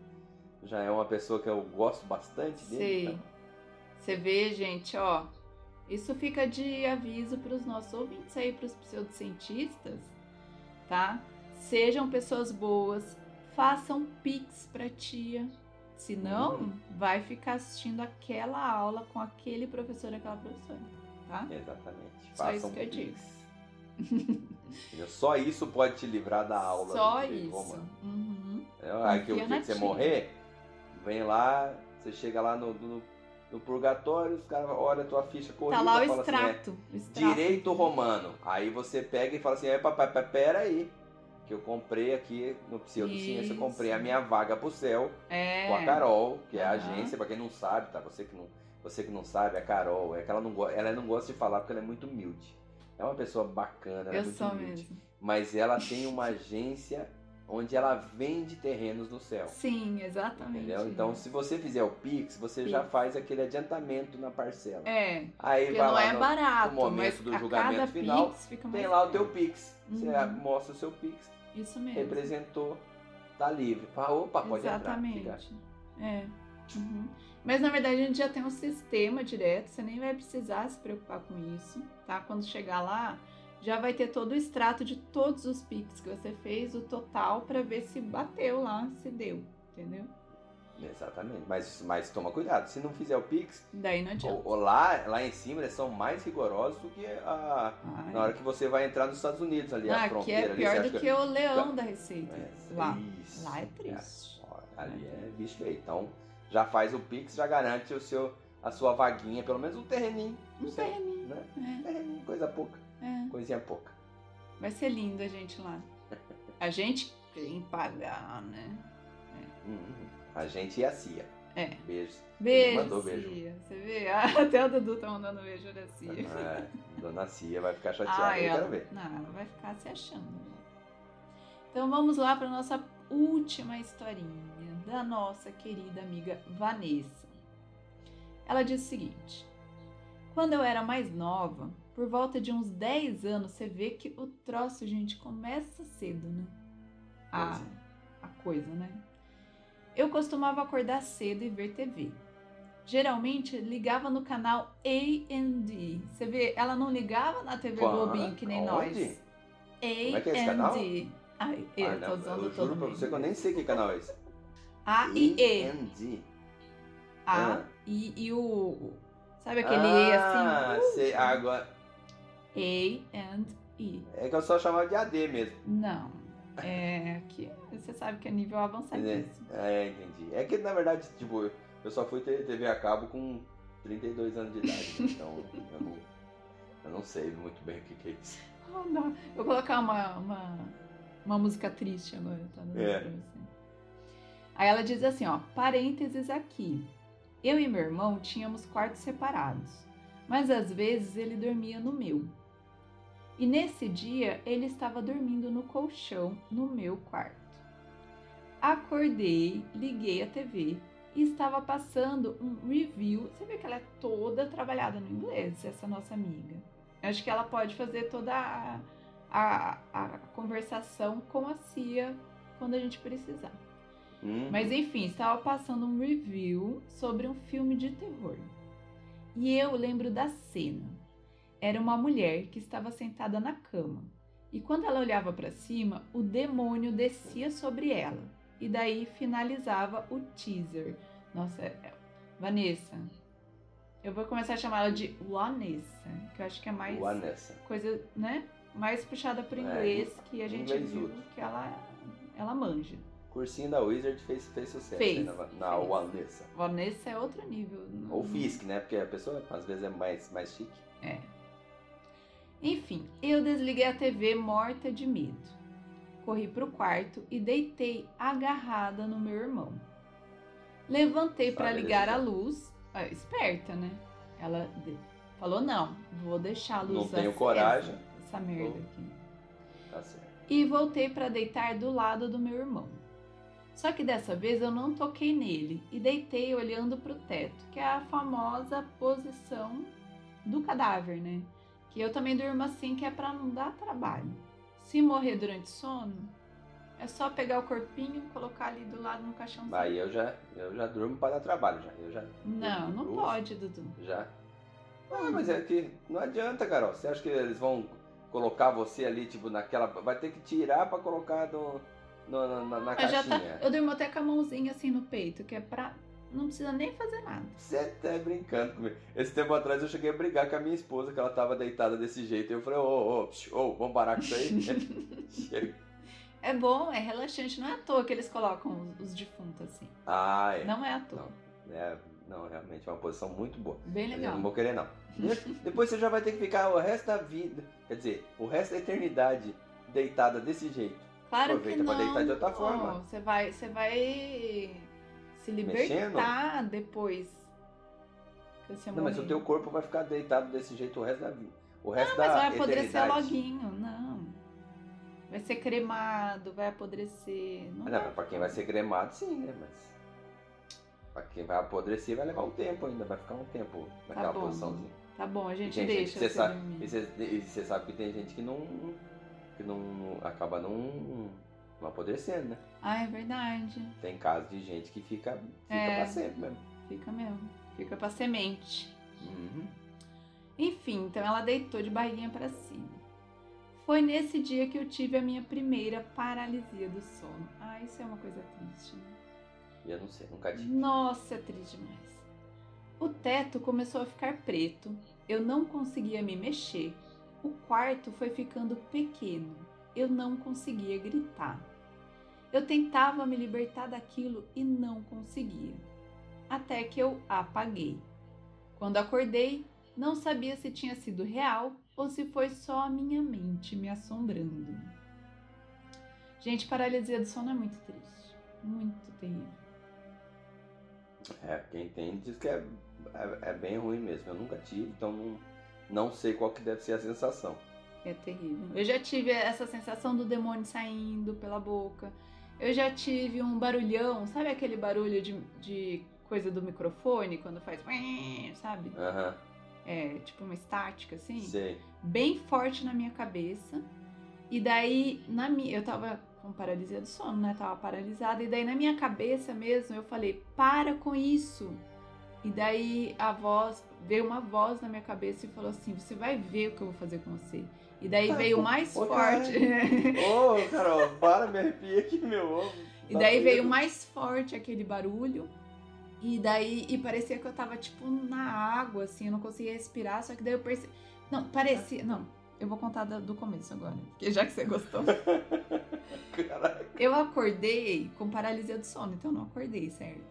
Já é uma pessoa que eu gosto bastante dele. Sei. então. Você vê, gente, ó. Isso fica de aviso para os nossos ouvintes aí, para os pseudocientistas, tá? Sejam pessoas boas, façam pix pra tia. Senão, Uhum. vai ficar assistindo aquela aula com aquele professor, aquela professora, tá? Exatamente. Só Façam isso que eu pix. Entendeu? Só isso pode te livrar da aula. Só isso. Uhum. Entendeu? Aí que o dia que você morrer, vem lá, você chega lá no, no, no purgatório, os caras olham a tua ficha corrida Tá lá o e falam assim, é, extrato. o extrato. Direito romano. Aí você pega e fala assim, é, papai, pera aí. Que eu comprei aqui no Pseudociência, eu comprei a minha vaga pro céu É. com a Carol, que é a agência, pra quem não sabe, tá? Você que não, você que não sabe, a Carol, é que ela não, ela não gosta de falar porque ela é muito humilde. É uma pessoa bacana, ela é Eu muito sou humilde. mesmo. Mas ela tem uma agência onde ela vende terrenos no céu. Sim, exatamente. Entendeu? Então, se você fizer o Pix, você já Pix. faz aquele adiantamento na parcela. É, Aí vai não lá é no, barato, no momento do julgamento final, Pix fica mais tem lá o teu. Pix. Você Uhum. mostra o seu Pix, Isso mesmo. representou, tá livre. Opa, pode Exatamente. entrar. fica. É. Uhum. Mas na verdade a gente já tem um sistema direto, você nem vai precisar se preocupar com isso, tá? Quando chegar lá, já vai ter todo o extrato de todos os Pix que você fez, o total, pra ver se bateu lá, se deu, entendeu? Exatamente. Mas, mas toma cuidado, se não fizer o Pix, Daí não adianta. ou, ou lá, lá em cima eles são mais rigorosos do que a, Ai. na hora que você vai entrar nos Estados Unidos ali, a Ah, que fronteira. é ali, pior você do acha que o leão da Receita. É, lá. isso. Lá é triste. É, ali é é bicho feio. Então, já faz o Pix, já garante o seu, a sua vaguinha, pelo menos um terreninho. Um terreninho. Né? É, Terreninho, coisa pouca. É. Coisinha pouca. Vai ser lindo a gente lá. A gente tem que pagar, né? Uhum. A gente e a Cia. É. Beijos. Beijo, mandou beijo. Cia. Você vê? Até o Dudu tá mandando beijo da Cia. É, dona Cia vai ficar chateada, Ah, eu ela, quero ver. Não, ela vai ficar se achando. né? Então vamos lá para nossa última historinha da nossa querida amiga Vanessa. Ela diz o seguinte: Quando eu era mais nova, por volta de uns 10 anos, você vê que o troço, gente, começa cedo, né? A, é. a coisa, né? Eu costumava acordar cedo e ver TV. Geralmente ligava no canal A&D. Você vê, ela não ligava na TV Qual? Globinho que nem Onde? nós. Como é que é esse canal? A&D. Ai, eu Ah, tô usando eu todo juro pra mundo. você que eu nem sei que canal é esse. A e E. A&D. A Ah. e, e o... o- Sabe aquele E ah, assim? sei. Agora, A and E. é que eu só chamava de AD mesmo. Não. É que você sabe que é nível avançadíssimo. É, entendi. É que na verdade, tipo, eu só fui ter TV a cabo com 32 anos de idade, né? então eu não, eu não sei muito bem o que, que é isso. Oh, não. Eu vou colocar uma, uma, uma música triste agora, tá? É. pra você. Aí ela diz assim, ó, parênteses aqui. Eu e meu irmão tínhamos quartos separados, mas às vezes ele dormia no meu. E nesse dia ele estava dormindo no colchão no meu quarto. Acordei, liguei a TV e estava passando um review. Você vê que ela é toda trabalhada no inglês, essa nossa amiga. Acho que ela pode fazer toda a, a, a conversação com a Cia quando a gente precisar. Hum. Mas enfim, estava passando um review sobre um filme de terror. E eu lembro da cena. Era uma mulher que estava sentada na cama. E quando ela olhava para cima, o demônio descia sobre ela. E daí finalizava o teaser. Nossa, é- é- Vanessa. Eu vou começar a chamar ela de Vanessa, que eu acho que é mais Vanessa. coisa, né? Mais puxada pro É, inglês, que a gente viu que ela, ela manja. Cursinho da Wizard fez, fez sucesso Fez, na, na fez. Vanessa. Vanessa é outro nível. Ou Fisk, né? Porque a pessoa às vezes é mais, mais chique. É. Enfim, eu desliguei a TV morta de medo. Corri pro quarto e deitei agarrada no meu irmão. Levantei para ligar a decisão. luz. Ah, esperta, né? Ela falou: não, vou deixar a luz Não tenho acesa, coragem. Essa merda aqui. Tá certo. e voltei para deitar do lado do meu irmão. Só que dessa vez eu não toquei nele e deitei olhando para o teto, que é a famosa posição do cadáver, né? Que eu também durmo assim, que é para não dar trabalho. Se morrer durante sono, é só pegar o corpinho, colocar ali do lado no caixão. Aí eu já, eu já durmo para dar trabalho já. Eu já. Não, não pode, Dudu. Já. Ah, mas é que não adianta, Carol. Você acha que eles vão colocar você ali, tipo, naquela. Vai ter que tirar pra colocar no, no- na, na, na tá, caixinha. eu durmo até com a mãozinha assim no peito, que é pra. Não precisa nem fazer nada. Você tá brincando comigo. Esse tempo atrás eu cheguei a brigar com a minha esposa, que ela tava deitada desse jeito. Eu falei, ô, ô, ô, vamos parar com isso aí? É bom, é relaxante. Não é à toa que eles colocam os, os defuntos assim. ah, é. Não é à toa. Não, é, não, realmente é uma posição muito boa. Bem Mas eu legal. não vou querer, não. Depois você já vai ter que ficar o resto da vida, quer dizer, o resto da eternidade deitada desse jeito. Claro aproveita que pra não. deitar de outra forma. Você vai, você vai se Mexendo? libertar depois. que você Não, mas o teu corpo vai ficar deitado desse jeito o resto da vida. O resto Mas da vai apodrecer eternidade. loguinho, não. Vai ser cremado, vai apodrecer. Não, Ah, Não, mas pra quem vai ser cremado, sim, né? Mas pra quem vai apodrecer vai levar um tempo ainda, vai ficar um tempo naquela bom. posiçãozinha. Tá bom, a gente deixa que você sabe, e você, e você sabe que tem gente que não. que não acaba não, não apodrecendo, né? Ah, é verdade. Tem casos de gente que fica, fica É. pra sempre mesmo. Fica mesmo. Fica pra semente. Uhum. Enfim, então ela deitou de barriguinha pra cima. Foi nesse dia que eu tive a minha primeira paralisia do sono. Ah, isso é uma coisa triste, né? Eu não sei, nunca tive. Nossa, é triste demais. O teto começou a ficar preto. Eu não conseguia me mexer. O quarto foi ficando pequeno. Eu não conseguia gritar. Eu tentava me libertar daquilo e não conseguia. Até que eu apaguei. Quando acordei, não sabia se tinha sido real ou se foi só a minha mente me assombrando. Gente, paralisia do sono é muito triste. Muito terrível. É, quem tem diz que é, é, é bem ruim mesmo. Eu nunca tive, então não, não sei qual que deve ser a sensação. É terrível. Eu já tive essa sensação do demônio saindo pela boca. Eu já tive um barulhão, sabe aquele barulho de, de coisa do microfone quando faz, sabe? Aham, É tipo uma estática assim, sei. bem forte na minha cabeça. E daí na minha, eu tava com paralisia do sono, né? Tava paralisada e daí na minha cabeça mesmo eu falei: "Para com isso". E daí a voz, veio uma voz na minha cabeça e falou assim: "Você vai ver o que eu vou fazer com você". E daí Ah, veio mais forte. Ô, Carol, para, me arrepia aqui, meu ovo. E Tá daí veio mais forte aquele barulho. E daí e parecia que eu tava tipo na água assim, eu não conseguia respirar, só que daí eu percebi, não, parecia, não. Eu vou contar do, do começo agora, porque já que você gostou. Caraca. Eu acordei com paralisia do sono, então eu não acordei, certo?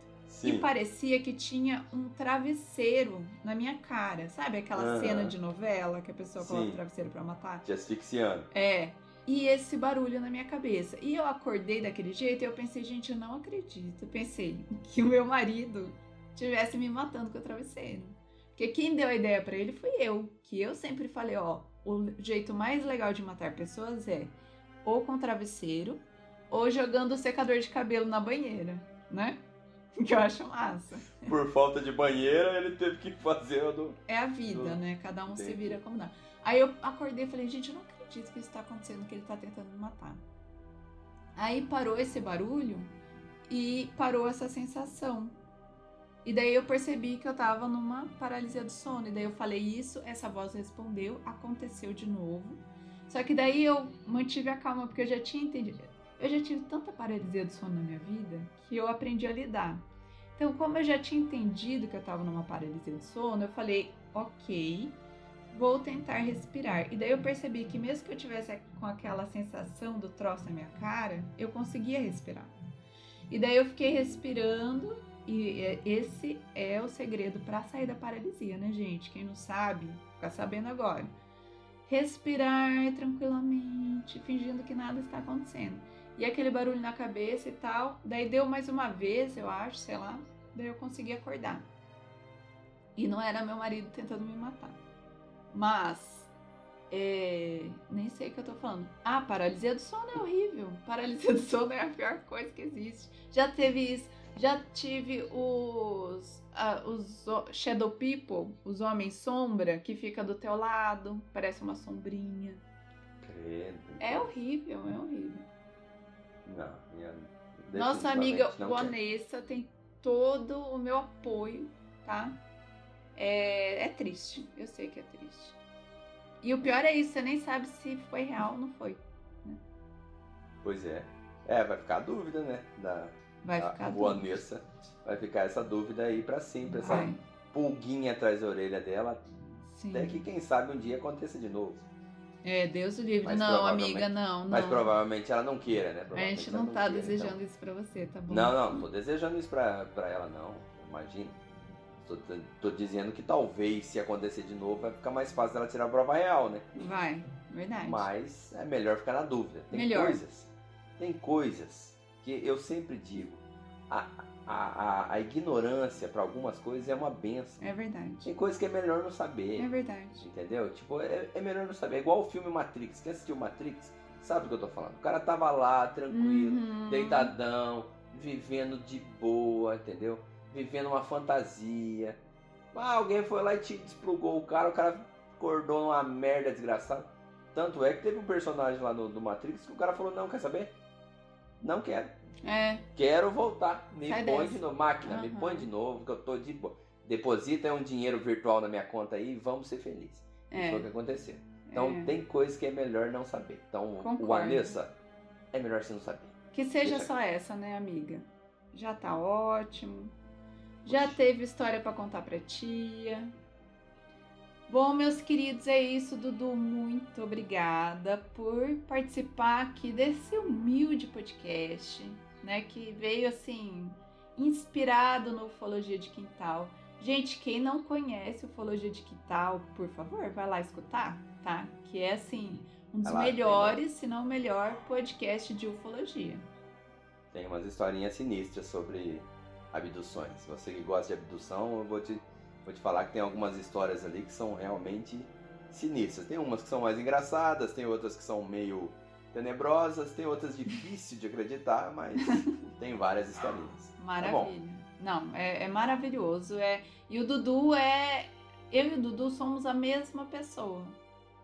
E Sim. parecia que tinha um travesseiro na minha cara. Sabe aquela Aham. cena de novela que a pessoa coloca Sim. o travesseiro pra matar? Te asfixiando. É. E esse barulho na minha cabeça. E eu acordei daquele jeito e eu pensei, gente, eu não acredito. Eu pensei que o meu marido tivesse me matando com o travesseiro. Porque quem deu a ideia pra ele foi eu. Que eu sempre falei, ó, o jeito mais legal de matar pessoas é ou com travesseiro ou jogando o secador de cabelo na banheira, né? Que eu acho massa. Por falta de banheira, ele teve que fazer do. É a vida, Do- né? Cada um se vira como dá. Aí eu acordei e falei, gente, eu não acredito que isso tá acontecendo, que ele tá tentando me matar. Aí parou esse barulho e parou essa sensação. E daí eu percebi que eu tava numa paralisia do sono. E daí eu falei isso, essa voz respondeu, aconteceu de novo. Só que daí eu mantive a calma, porque eu já tinha entendido. Eu já tive tanta paralisia do sono na minha vida que eu aprendi a lidar. Então, como eu já tinha entendido que eu tava numa paralisia do sono, eu falei, ok, vou tentar respirar. E daí eu percebi que mesmo que eu tivesse com aquela sensação do troço na minha cara, eu conseguia respirar. E daí eu fiquei respirando e esse é o segredo para sair da paralisia, né, gente? Quem não sabe, fica sabendo agora. Respirar tranquilamente, fingindo que nada está acontecendo. E aquele barulho na cabeça e tal. Daí deu mais uma vez, eu acho, sei lá. Daí eu consegui acordar. E não era meu marido tentando me matar. Mas, é, nem sei o que eu tô falando. Ah, paralisia do sono é horrível. Paralisia do sono é a pior coisa que existe. Já teve isso. Já tive os, uh, os Shadow People, os Homens Sombra, que fica do teu lado, parece uma sombrinha. Credo. É horrível, é horrível. Não, minha... Nossa amiga Vanessa tem todo o meu apoio, tá? É, é triste, eu sei que é triste. E o pior é isso, você nem sabe se foi real ou não foi. Né? Pois é. É, vai ficar a dúvida, né? Da, vai ficar a Vanessa. Vai ficar essa dúvida aí para sempre, essa vai. pulguinha atrás da orelha dela. Sim. Até que quem sabe um dia aconteça de novo. É, Deus o livre. Mas não, amiga, não, não. Mas provavelmente ela não queira, né? A gente não, tá queira, desejando então. isso pra você, tá bom? Não, não, não tô desejando isso pra, pra ela, não. Imagina. Tô, tô, dizendo que talvez, se acontecer de novo, vai ficar mais fácil ela tirar a prova real, né? Vai, verdade. Mas é melhor ficar na dúvida. Tem melhor. coisas, tem coisas que eu sempre digo. A, a, a, a ignorância para algumas coisas é uma benção. É verdade. Tem coisas que é melhor não saber. É verdade. Entendeu? Tipo, é, é melhor não saber. É igual o filme Matrix. Quem assistiu Matrix sabe do que eu tô falando. O cara tava lá, tranquilo, uhum. deitadão, vivendo de boa, entendeu? vivendo uma fantasia. Ah, alguém foi lá e te desplugou o cara, o cara acordou numa merda desgraçada. Tanto é que teve um personagem lá no, no Matrix que o cara falou, não, quer saber? Não quero. É. Quero voltar. Me Sai põe desse. de novo. Máquina, uhum. me põe de novo, que eu tô de boa. Deposita um dinheiro virtual na minha conta aí e vamos ser felizes. É. Isso foi o que aconteceu. Então é. tem coisas que é melhor não saber. Então, Concordo. o Vanessa, é melhor você não saber. Que seja Deixa só essa, né, amiga? Já tá ótimo. Já teve história para contar para tia. Bom, meus queridos, é isso, Dudu. Muito obrigada por participar aqui desse humilde podcast, né? Que veio assim, inspirado no Ufologia de Quintal. Gente, quem não conhece Ufologia de Quintal, por favor, vai lá escutar, tá? Que é assim, um dos lá, melhores, se não o melhor podcast de ufologia. Tem umas historinhas sinistras sobre abduções. Você que gosta de abdução, eu vou te, vou te falar que tem algumas histórias ali que são realmente sinistras. Tem umas que são mais engraçadas, tem outras que são meio tenebrosas, tem outras difíceis de acreditar, mas tem várias historinhas. Tá Maravilha. Tá Não, é, é, maravilhoso. É... E o Dudu é. Eu e o Dudu somos a mesma pessoa,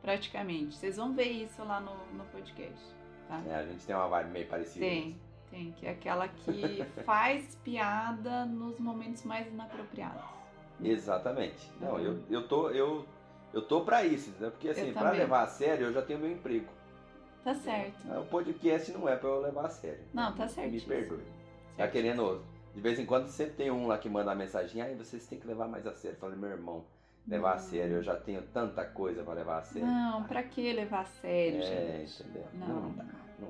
praticamente. Vocês vão ver isso lá no, no podcast. Tá? É, a gente tem uma vibe meio parecida. Tem. Mesmo. Tem, que é aquela que faz piada nos momentos mais inapropriados. Exatamente. Não, eu, uhum. eu tô eu, eu tô para isso, né? Porque assim, para levar a sério, eu já tenho meu emprego. Tá certo. O podcast não é para eu levar a sério. Não, tá certo. Me perdoe. Certo. Tá querendo de vez em quando sempre tem um lá que manda a mensagem, aí vocês têm que levar mais a sério. Eu falei, meu irmão, levar não. a sério, eu já tenho tanta coisa para levar a sério. Não, para que levar a sério, é, gente? entendeu? Não, não dá.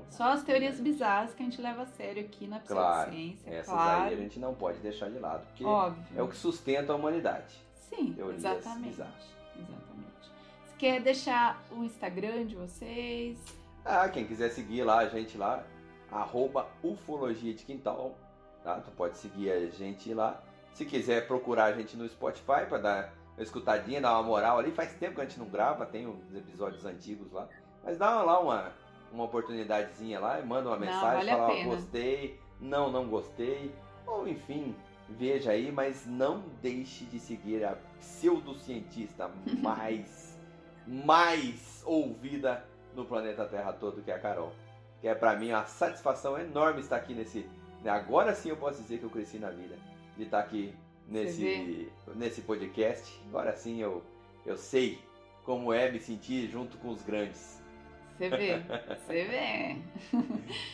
Só as teorias bizarras que a gente leva a sério aqui na pseudociência, claro. Essas claro. aí a gente não pode deixar de lado, porque Óbvio. é o que sustenta a humanidade. Sim, teorias exatamente. Bizarras. Exatamente. Você quer deixar o Instagram de vocês? Ah, quem quiser seguir lá, a gente lá, arroba ufologia de quintal, tá? Tu pode seguir a gente lá. Se quiser procurar a gente no Spotify para dar uma escutadinha, dar uma moral ali, faz tempo que a gente não grava, tem os episódios antigos lá. Mas dá lá uma uma oportunidadezinha lá e manda uma mensagem, não, vale fala, gostei, não, não gostei, ou enfim, veja aí, mas não deixe de seguir a pseudocientista mais, mais ouvida no planeta Terra todo, que é a Carol. que é para mim uma satisfação enorme estar aqui nesse. Agora sim eu posso dizer que eu cresci na vida. De estar aqui nesse, nesse podcast. Agora sim eu, eu sei como é me sentir junto com os grandes. Você vê, você vê.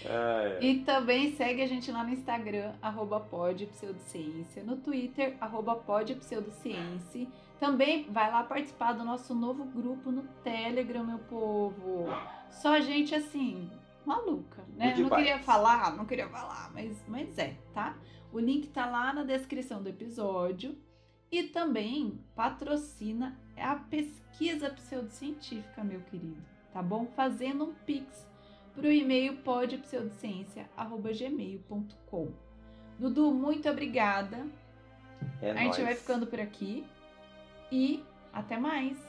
Ah, é. E também segue a gente lá no Instagram, arroba podpseudociência, no Twitter, arroba podpseudociência. Também vai lá participar do nosso novo grupo no Telegram, meu povo. Só gente assim, maluca, né? Não queria falar, não queria falar, mas, mas é, tá? O link tá lá na descrição do episódio. E também patrocina a pesquisa pseudocientífica, meu querido tá bom? Fazendo um pix para o e-mail podpseudociência.gmail.com. Dudu, muito obrigada. É a nóis. gente vai ficando por aqui e até mais.